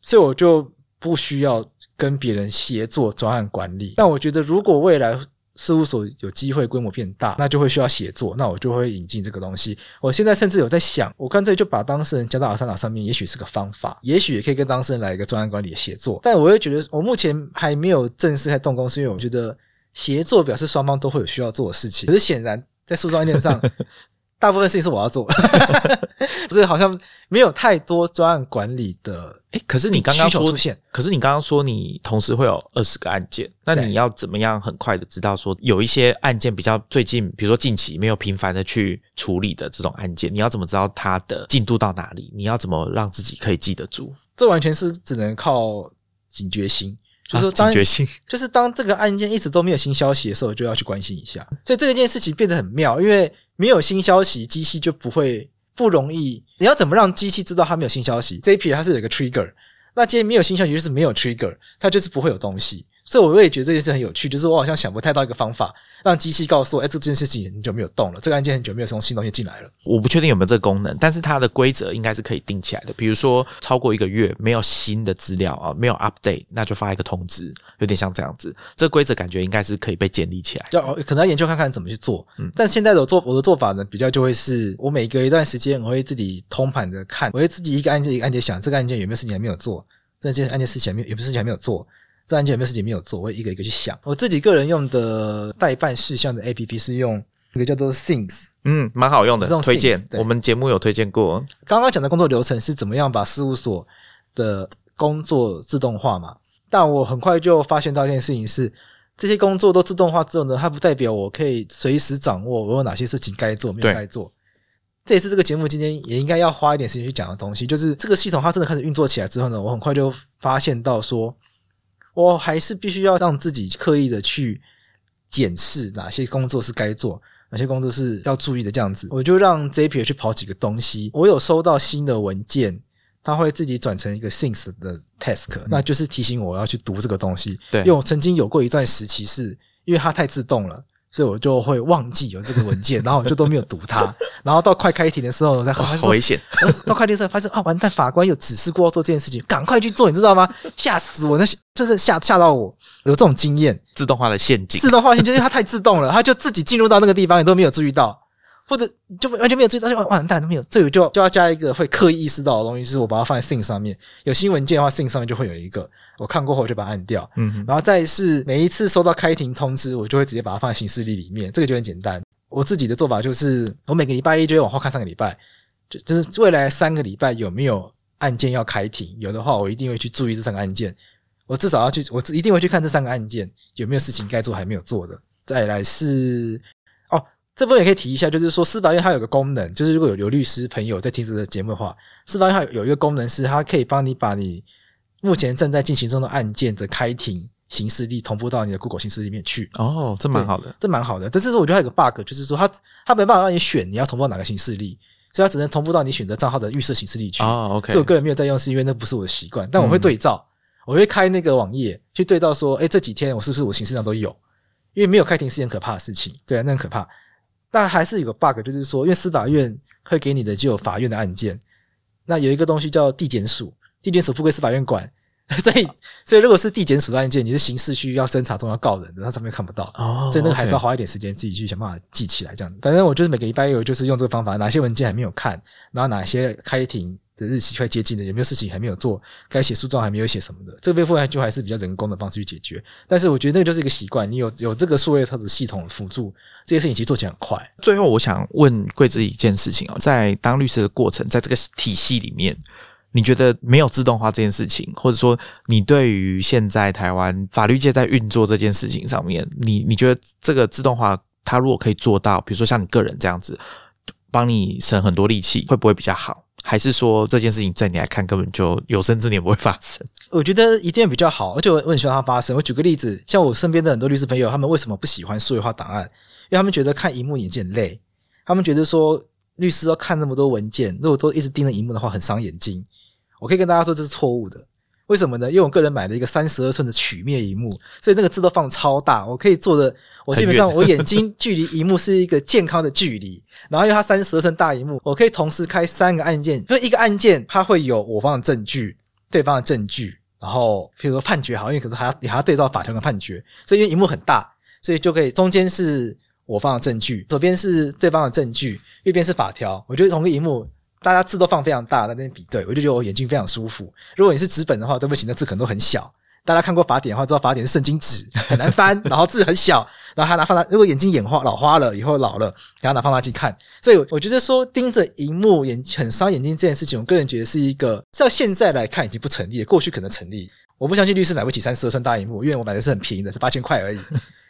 所以我就不需要跟别人协作专案管理。但我觉得如果未来事务所有机会规模变大，那就会需要协作，那我就会引进这个东西。我现在甚至有在想，我干脆就把当事人加到阿萨纳上面，也许是个方法，也许也可以跟当事人来一个专案管理的协作。但我又觉得，我目前还没有正式开动工，是因为我觉得协作表示双方都会有需要做的事情。可是显然在诉讼案件上，大部分事情是我要做，不是好像没有太多专案管理的哎，可是你刚刚说出，现。可是你刚刚说你同时会有二十个案件，那你要怎么样很快的知道说有一些案件比较最近，比如说近期没有频繁的去处理的这种案件，你要怎么知道它的进度到哪里？你要怎么让自己可以记得住？这完全是只能靠警觉心，就是警觉性，就是当这个案件一直都没有新消息的时候，就要去关心一下。所以这件事情变得很妙，因为没有新消息，机器就不会不容易。你要怎么让机器知道它没有新消息？这一批它是有个 trigger，那今天没有新消息就是没有 trigger，它就是不会有东西。所以我也觉得这件事很有趣，就是我好像想不太到一个方法，让机器告诉我，哎，这件事情很久没有动了，这个案件很久没有从新东西进来了。我不确定有没有这个功能，但是它的规则应该是可以定起来的。比如说超过一个月没有新的资料啊，没有 update，那就发一个通知，有点像这样子。这个规则感觉应该是可以被建立起来。要可能要研究看看怎么去做。嗯但现在的做我的做法呢，比较就会是我每隔一段时间，我会自己通盘的看，我会自己一个案件一个案件想，这个案件有没有事情还没有做，这件案件事情还没有有没有事情还没有做，这案件有没有事情没有做，我会一个一个去想。我自己个人用的代办事项的 A P P 是用一个叫做 Things。嗯，蛮好用的这种，推荐我们节目有推荐过。刚刚讲的工作流程是怎么样把事务所的工作自动化嘛？但我很快就发现到一件事情是，这些工作都自动化之后呢，它不代表我可以随时掌握我有哪些事情该做，没有对该做。这也是这个节目今天也应该要花一点时间去讲的东西，就是这个系统它真的开始运作起来之后呢，我很快就发现到说，我还是必须要让自己刻意的去检视哪些工作是该做，哪些工作是要注意的，这样子，我就让 Zapier 去跑几个东西。我有收到新的文件，它会自己转成一个 Things 的 task，、那就是提醒我要去读这个东西。对因为我曾经有过一段时期是，因为它太自动了。所以我就会忘记有这个文件，然后我就都没有读它，然后到快开庭的时候，我才发现说好危险！呃到快递的时候发现啊，完蛋，法官有指示过要做这件事情，赶快去做，你知道吗？吓死我！那就是吓吓到我，有这种经验。自动化的陷阱自。动化陷阱就是它太自动了，它就自己进入到那个地方，你都没有注意到，或者就完全没有注意到，就完蛋都没有。这个就就要加一个会刻意意识到的东西，就是我把它放在 Thing 上面。有新文件的话，Thing 上面就会有一个，我看过后我就把它按掉。嗯，然后再是每一次收到开庭通知，我就会直接把它放在行事历里面，这个就很简单。我自己的做法就是，我每个礼拜一就会往后看三个礼拜，就就是未来三个礼拜有没有案件要开庭，有的话我一定会去注意这三个案件，我至少要去，我一定会去看这三个案件有没有事情该做还没有做的。再来是哦，这部分也可以提一下，就是说司法院它有个功能，就是如果有有律师朋友在听这个节目的话，司法院它有一个功能是它可以帮你把你目前正在进行中的案件的开庭行事历同步到你的 Google 行事历里面去。哦，这蛮好的。这蛮好的。但是我觉得还有个 bug，就是说它它没办法让你选你要同步到哪个行事历，所以它只能同步到你选择账号的预设行事历去。哦，OK，所以我个人没有在用，是因为那不是我的习惯。但我会对照，我会开那个网页去对照说，哎，这几天我是不是我形式上都有？因为没有开庭是件可怕的事情，对啊，那很可怕。但还是有个 bug，就是说，因为司法院会给你的就有法院的案件，那有一个东西叫地检署，地检署不归司法院管，所以所以如果是地检署的案件，你是刑事需要侦查中要告人的，那上面看不到。哦，所以那个还是要花一点时间自己去想办法记起来，这样。反正我就是每个礼拜有就是用这个方法，哪些文件还没有看，然后哪些开庭的日期快接近了，有没有事情还没有做，该写诉状还没有写什么的，这个部分就还是比较人工的方式去解决。但是我觉得那个就是一个习惯，你有有这个数位它的系统辅助，这些事情其实做起来很快。最后，我想问桂子一件事情哦，在当律师的过程，在这个体系里面，你觉得没有自动化这件事情，或者说你对于现在台湾法律界在运作这件事情上面，你你觉得这个自动化，它如果可以做到，比如说像你个人这样子，帮你省很多力气，会不会比较好？还是说这件事情在你来看根本就有生之年不会发生？我觉得一定比较好，而且我很希望它发生。我举个例子，像我身边的很多律师朋友，他们为什么不喜欢数位化档案？因为他们觉得看荧幕眼睛很累，他们觉得说律师要看那么多文件，如果都一直盯着荧幕的话，很伤眼睛。我可以跟大家说这是错误的，为什么呢？因为我个人买了一个三十二寸的曲面荧幕，所以那个字都放超大，我可以做的，我基本上我眼睛距离荧幕是一个健康的距离。然后因为它三十二寸大荧幕，我可以同时开三个按键，就一个按键它会有我方的证据、对方的证据，然后譬如说判决好，因为可是还要你还要对照法条跟判决，所以因为荧幕很大，所以就可以中间是我方的证据，左边是对方的证据，右边是法条。我觉得同个荧幕，大家字都放非常大，在那边比对，我就觉得我眼睛非常舒服。如果你是纸本的话，对不起，那字可能都很小，大家看过法典的话，知道法典是圣经纸，很难翻，然后字很小，然后还拿放大，如果眼睛眼花老花了，以后老了，然后拿放大镜看。所以我觉得说盯着荧幕眼很伤眼睛这件事情，我个人觉得是一个，到现在来看已经不成立，过去可能成立。我不相信律师买不起三十二寸大荧幕，因为我买的是很便宜的，是八千块而已。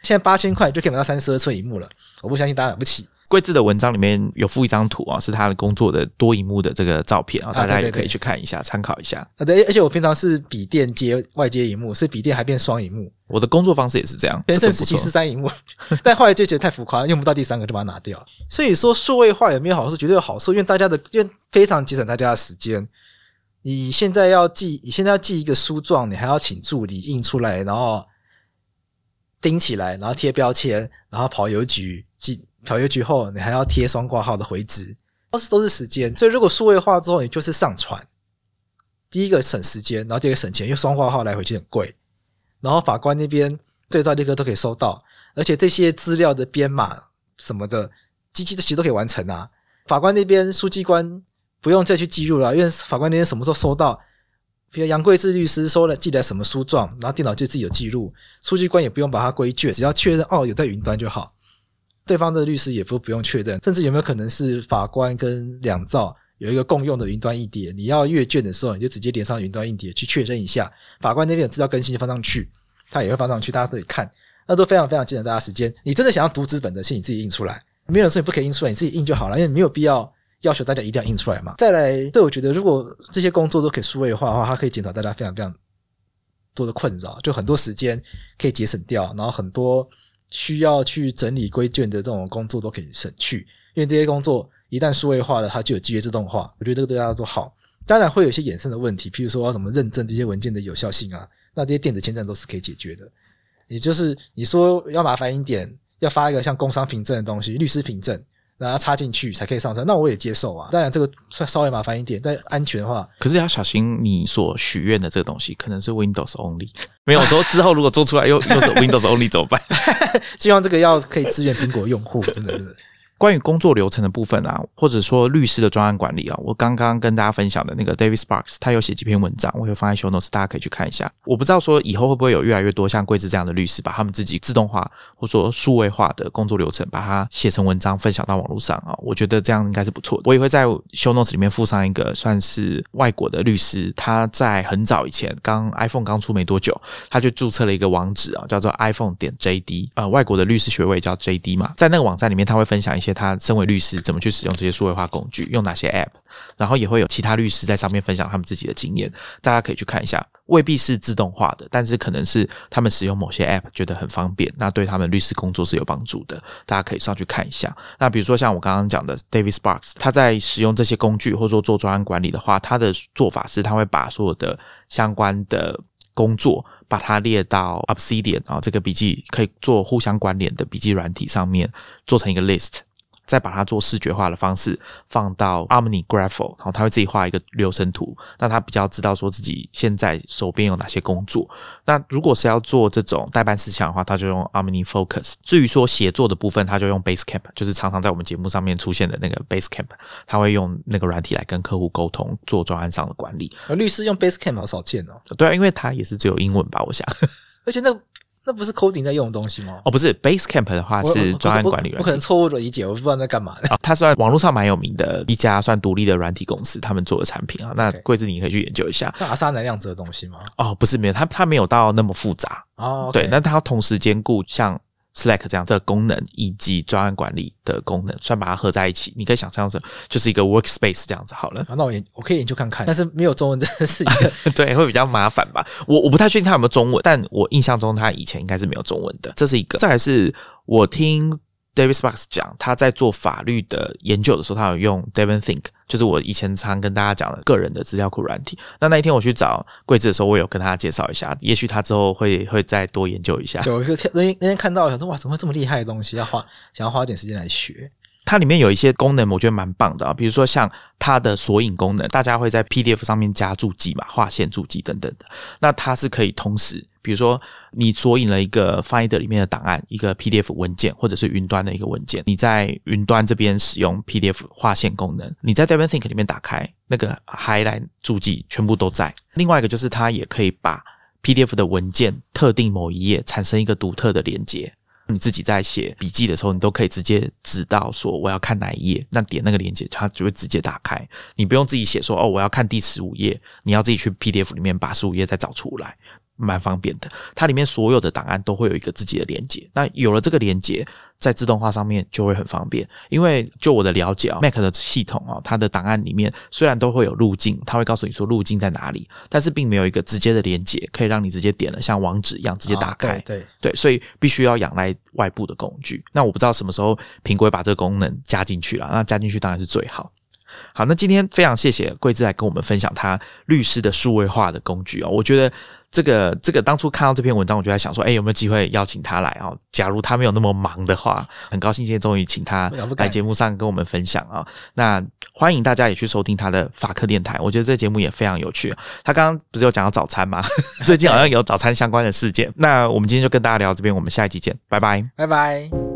现在八千块就可以买到三十二寸荧幕了，我不相信大家买不起。贵志的文章里面有附一张图啊，是他的工作的多荧幕的这个照片啊，大家也可以去看一下，参考一下。啊，对，而且我平常是笔电接外接荧幕，所以笔电还变双荧幕。我的工作方式也是这样，全盛时期是三荧幕，但后来就觉得太浮夸，用不到第三个就把它拿掉。所以说数位化有没有好处？绝对有好处，因为大家的因为非常节省大家的时间。你现在要记，你现在要记一个书状，你还要请助理印出来，然后钉起来，然后贴标签，然后跑邮局寄。跑邮局后，你还要贴双挂号的回执，都是都是时间。所以如果数位化之后，你就是上传，第一个省时间，然后第二个省钱，因为双挂号来回去很贵。然后法官那边对照立刻都可以收到，而且这些资料的编码什么的，机器的其实都可以完成啊。法官那边书记官不用再去记录了，因为法官那边什么时候收到，比如杨贵志律师收了寄来什么书状，然后电脑就自己有记录，书记官也不用把它归卷，只要确认哦有在云端就好。对方的律师也不不用确认，甚至有没有可能是法官跟两造有一个共用的云端硬碟？你要阅卷的时候，你就直接连上云端硬碟去确认一下。法官那边有资料更新就放上去，他也会放上去，大家都可以看。那都非常非常节省大家时间。你真的想要读纸本的，是你自己印出来，没有人说你不可以印出来，你自己印就好了，因为没有必要要求大家一定要印出来嘛。再来，对我觉得，如果这些工作都可以数位化的话，它可以减少大家非常非常多的困扰，就很多时间可以节省掉，然后很多。需要去整理规卷的这种工作都可以省去，因为这些工作一旦数位化了，它就有机约自动化。我觉得这个对大家都好。当然会有一些衍生的问题，譬如说怎么认证这些文件的有效性啊，那这些电子签证都是可以解决的。也就是你说要麻烦一点，要发一个像工商凭证的东西，律师凭证。然后插进去才可以上车，那我也接受啊。当然这个稍稍微麻烦一点，但安全的话，可是要小心你所许愿的这个东西可能是 Windows Only。没有说之后如果做出来又又是 Windows Only 怎么办？希望这个要可以支援苹果用户，真的真的。关于工作流程的部分啊，或者说律师的专案管理啊，我刚刚跟大家分享的那个 David Sparks，他有写几篇文章，我会放在 Show Notes，大家可以去看一下。我不知道说以后会不会有越来越多像贵子这样的律师，把他们自己自动化或者说数位化的工作流程，把它写成文章分享到网络上啊。我觉得这样应该是不错的。我也会在 Show Notes 里面附上一个算是外国的律师，他在很早以前刚 iPhone 刚出没多久，他就注册了一个网址啊，叫做 iPhone 点 JD，呃，外国的律师学位叫 JD 嘛，在那个网站里面他会分享一些他身为律师。怎么去使用这些数位化工具？用哪些 App？然后也会有其他律师在上面分享他们自己的经验，大家可以去看一下。未必是自动化的，但是可能是他们使用某些 App 觉得很方便，那对他们律师工作是有帮助的。大家可以上去看一下。那比如说像我刚刚讲的 David Sparks，他在使用这些工具或者说做专案管理的话，他的做法是他会把所有的相关的工作把它列到 Obsidian 啊这个笔记可以做互相关联的笔记软体上面，做成一个 list。再把它做视觉化的方式放到 Graph，然后他会自己画一个流程图，那他比较知道说自己现在手边有哪些工作。那如果是要做这种代办事项的话，他就用 Harmony Focus。至于说写作的部分，他就用 Basecamp，就是常常在我们节目上面出现的那个 Basecamp，他会用那个软体来跟客户沟通，做专案上的管理。而律师用 Basecamp 好少见哦。对啊，因为他也是只有英文吧，我想。而且那。那不是 coding 在用的东西吗？哦，不是，Basecamp 的话是专案管理。我可能错误的理解，我不知道在干嘛的。啊，它算网络上蛮有名的一家算独立的软体公司，他们做的产品啊。那贵子你可以去研究一下。阿萨那样子的东西吗？哦，不是，没有，它它没有到那么复杂。哦，对，那它同时兼顾像。Slack 这样的功能以及专案管理的功能，算把它合在一起，你可以想象成就是一个 Workspace 这样子好了。那我研我可以研究看看，但是没有中文真的是一个 对，会比较麻烦吧。我我不太确定它有没有中文，但我印象中它以前应该是没有中文的。这是一个，再来是我听。David Sparks 讲，他在做法律的研究的时候，他有用 Devon Think，就是我以前常跟大家讲的个人的资料库软体。那那一天我去找桂子的时候，我有跟他介绍一下，也许他之后会会再多研究一下。有一个那那天看到，想说哇，怎么会这么厉害的东西？要花想要花点时间来学。它里面有一些功能，我觉得蛮棒的啊，比如说像它的索引功能，大家会在 PDF 上面加注记嘛，划线注记等等的。那它是可以同时，比如说你索引了一个 Finder 里面的档案，一个 PDF 文件，或者是云端的一个文件，你在云端这边使用 PDF 划线功能，你在 Devon Think 里面打开那个 Highlight 注记全部都在。另外一个就是它也可以把 PDF 的文件特定某一页产生一个独特的连接。你自己在写笔记的时候，你都可以直接知道说我要看哪一页，那点那个连接，它就会直接打开。你不用自己写说哦，我要看第十五页，你要自己去 PDF 里面把十五页再找出来。蛮方便的，它里面所有的档案都会有一个自己的连接。那有了这个连接，在自动化上面就会很方便。因为就我的了解啊，Mac 的系统啊，它的档案里面虽然都会有路径，它会告诉你说路径在哪里，但是并没有一个直接的连接，可以让你直接点了像网址一样直接打开。对对，所以必须要仰赖外部的工具。那我不知道什么时候苹果会把这个功能加进去了，那加进去当然是最好。好，那今天非常谢谢桂枝来跟我们分享他律师的数位化的工具哦，我觉得。这个这个当初看到这篇文章，我就在想说，哎，有没有机会邀请他来啊？假如他没有那么忙的话，很高兴今天终于请他来节目上跟我们分享啊。那欢迎大家也去收听他的法克电台，我觉得这个节目也非常有趣。他刚刚不是有讲到早餐吗？最近好像有早餐相关的事件。那我们今天就跟大家聊这边，我们下一集见，拜拜，拜拜。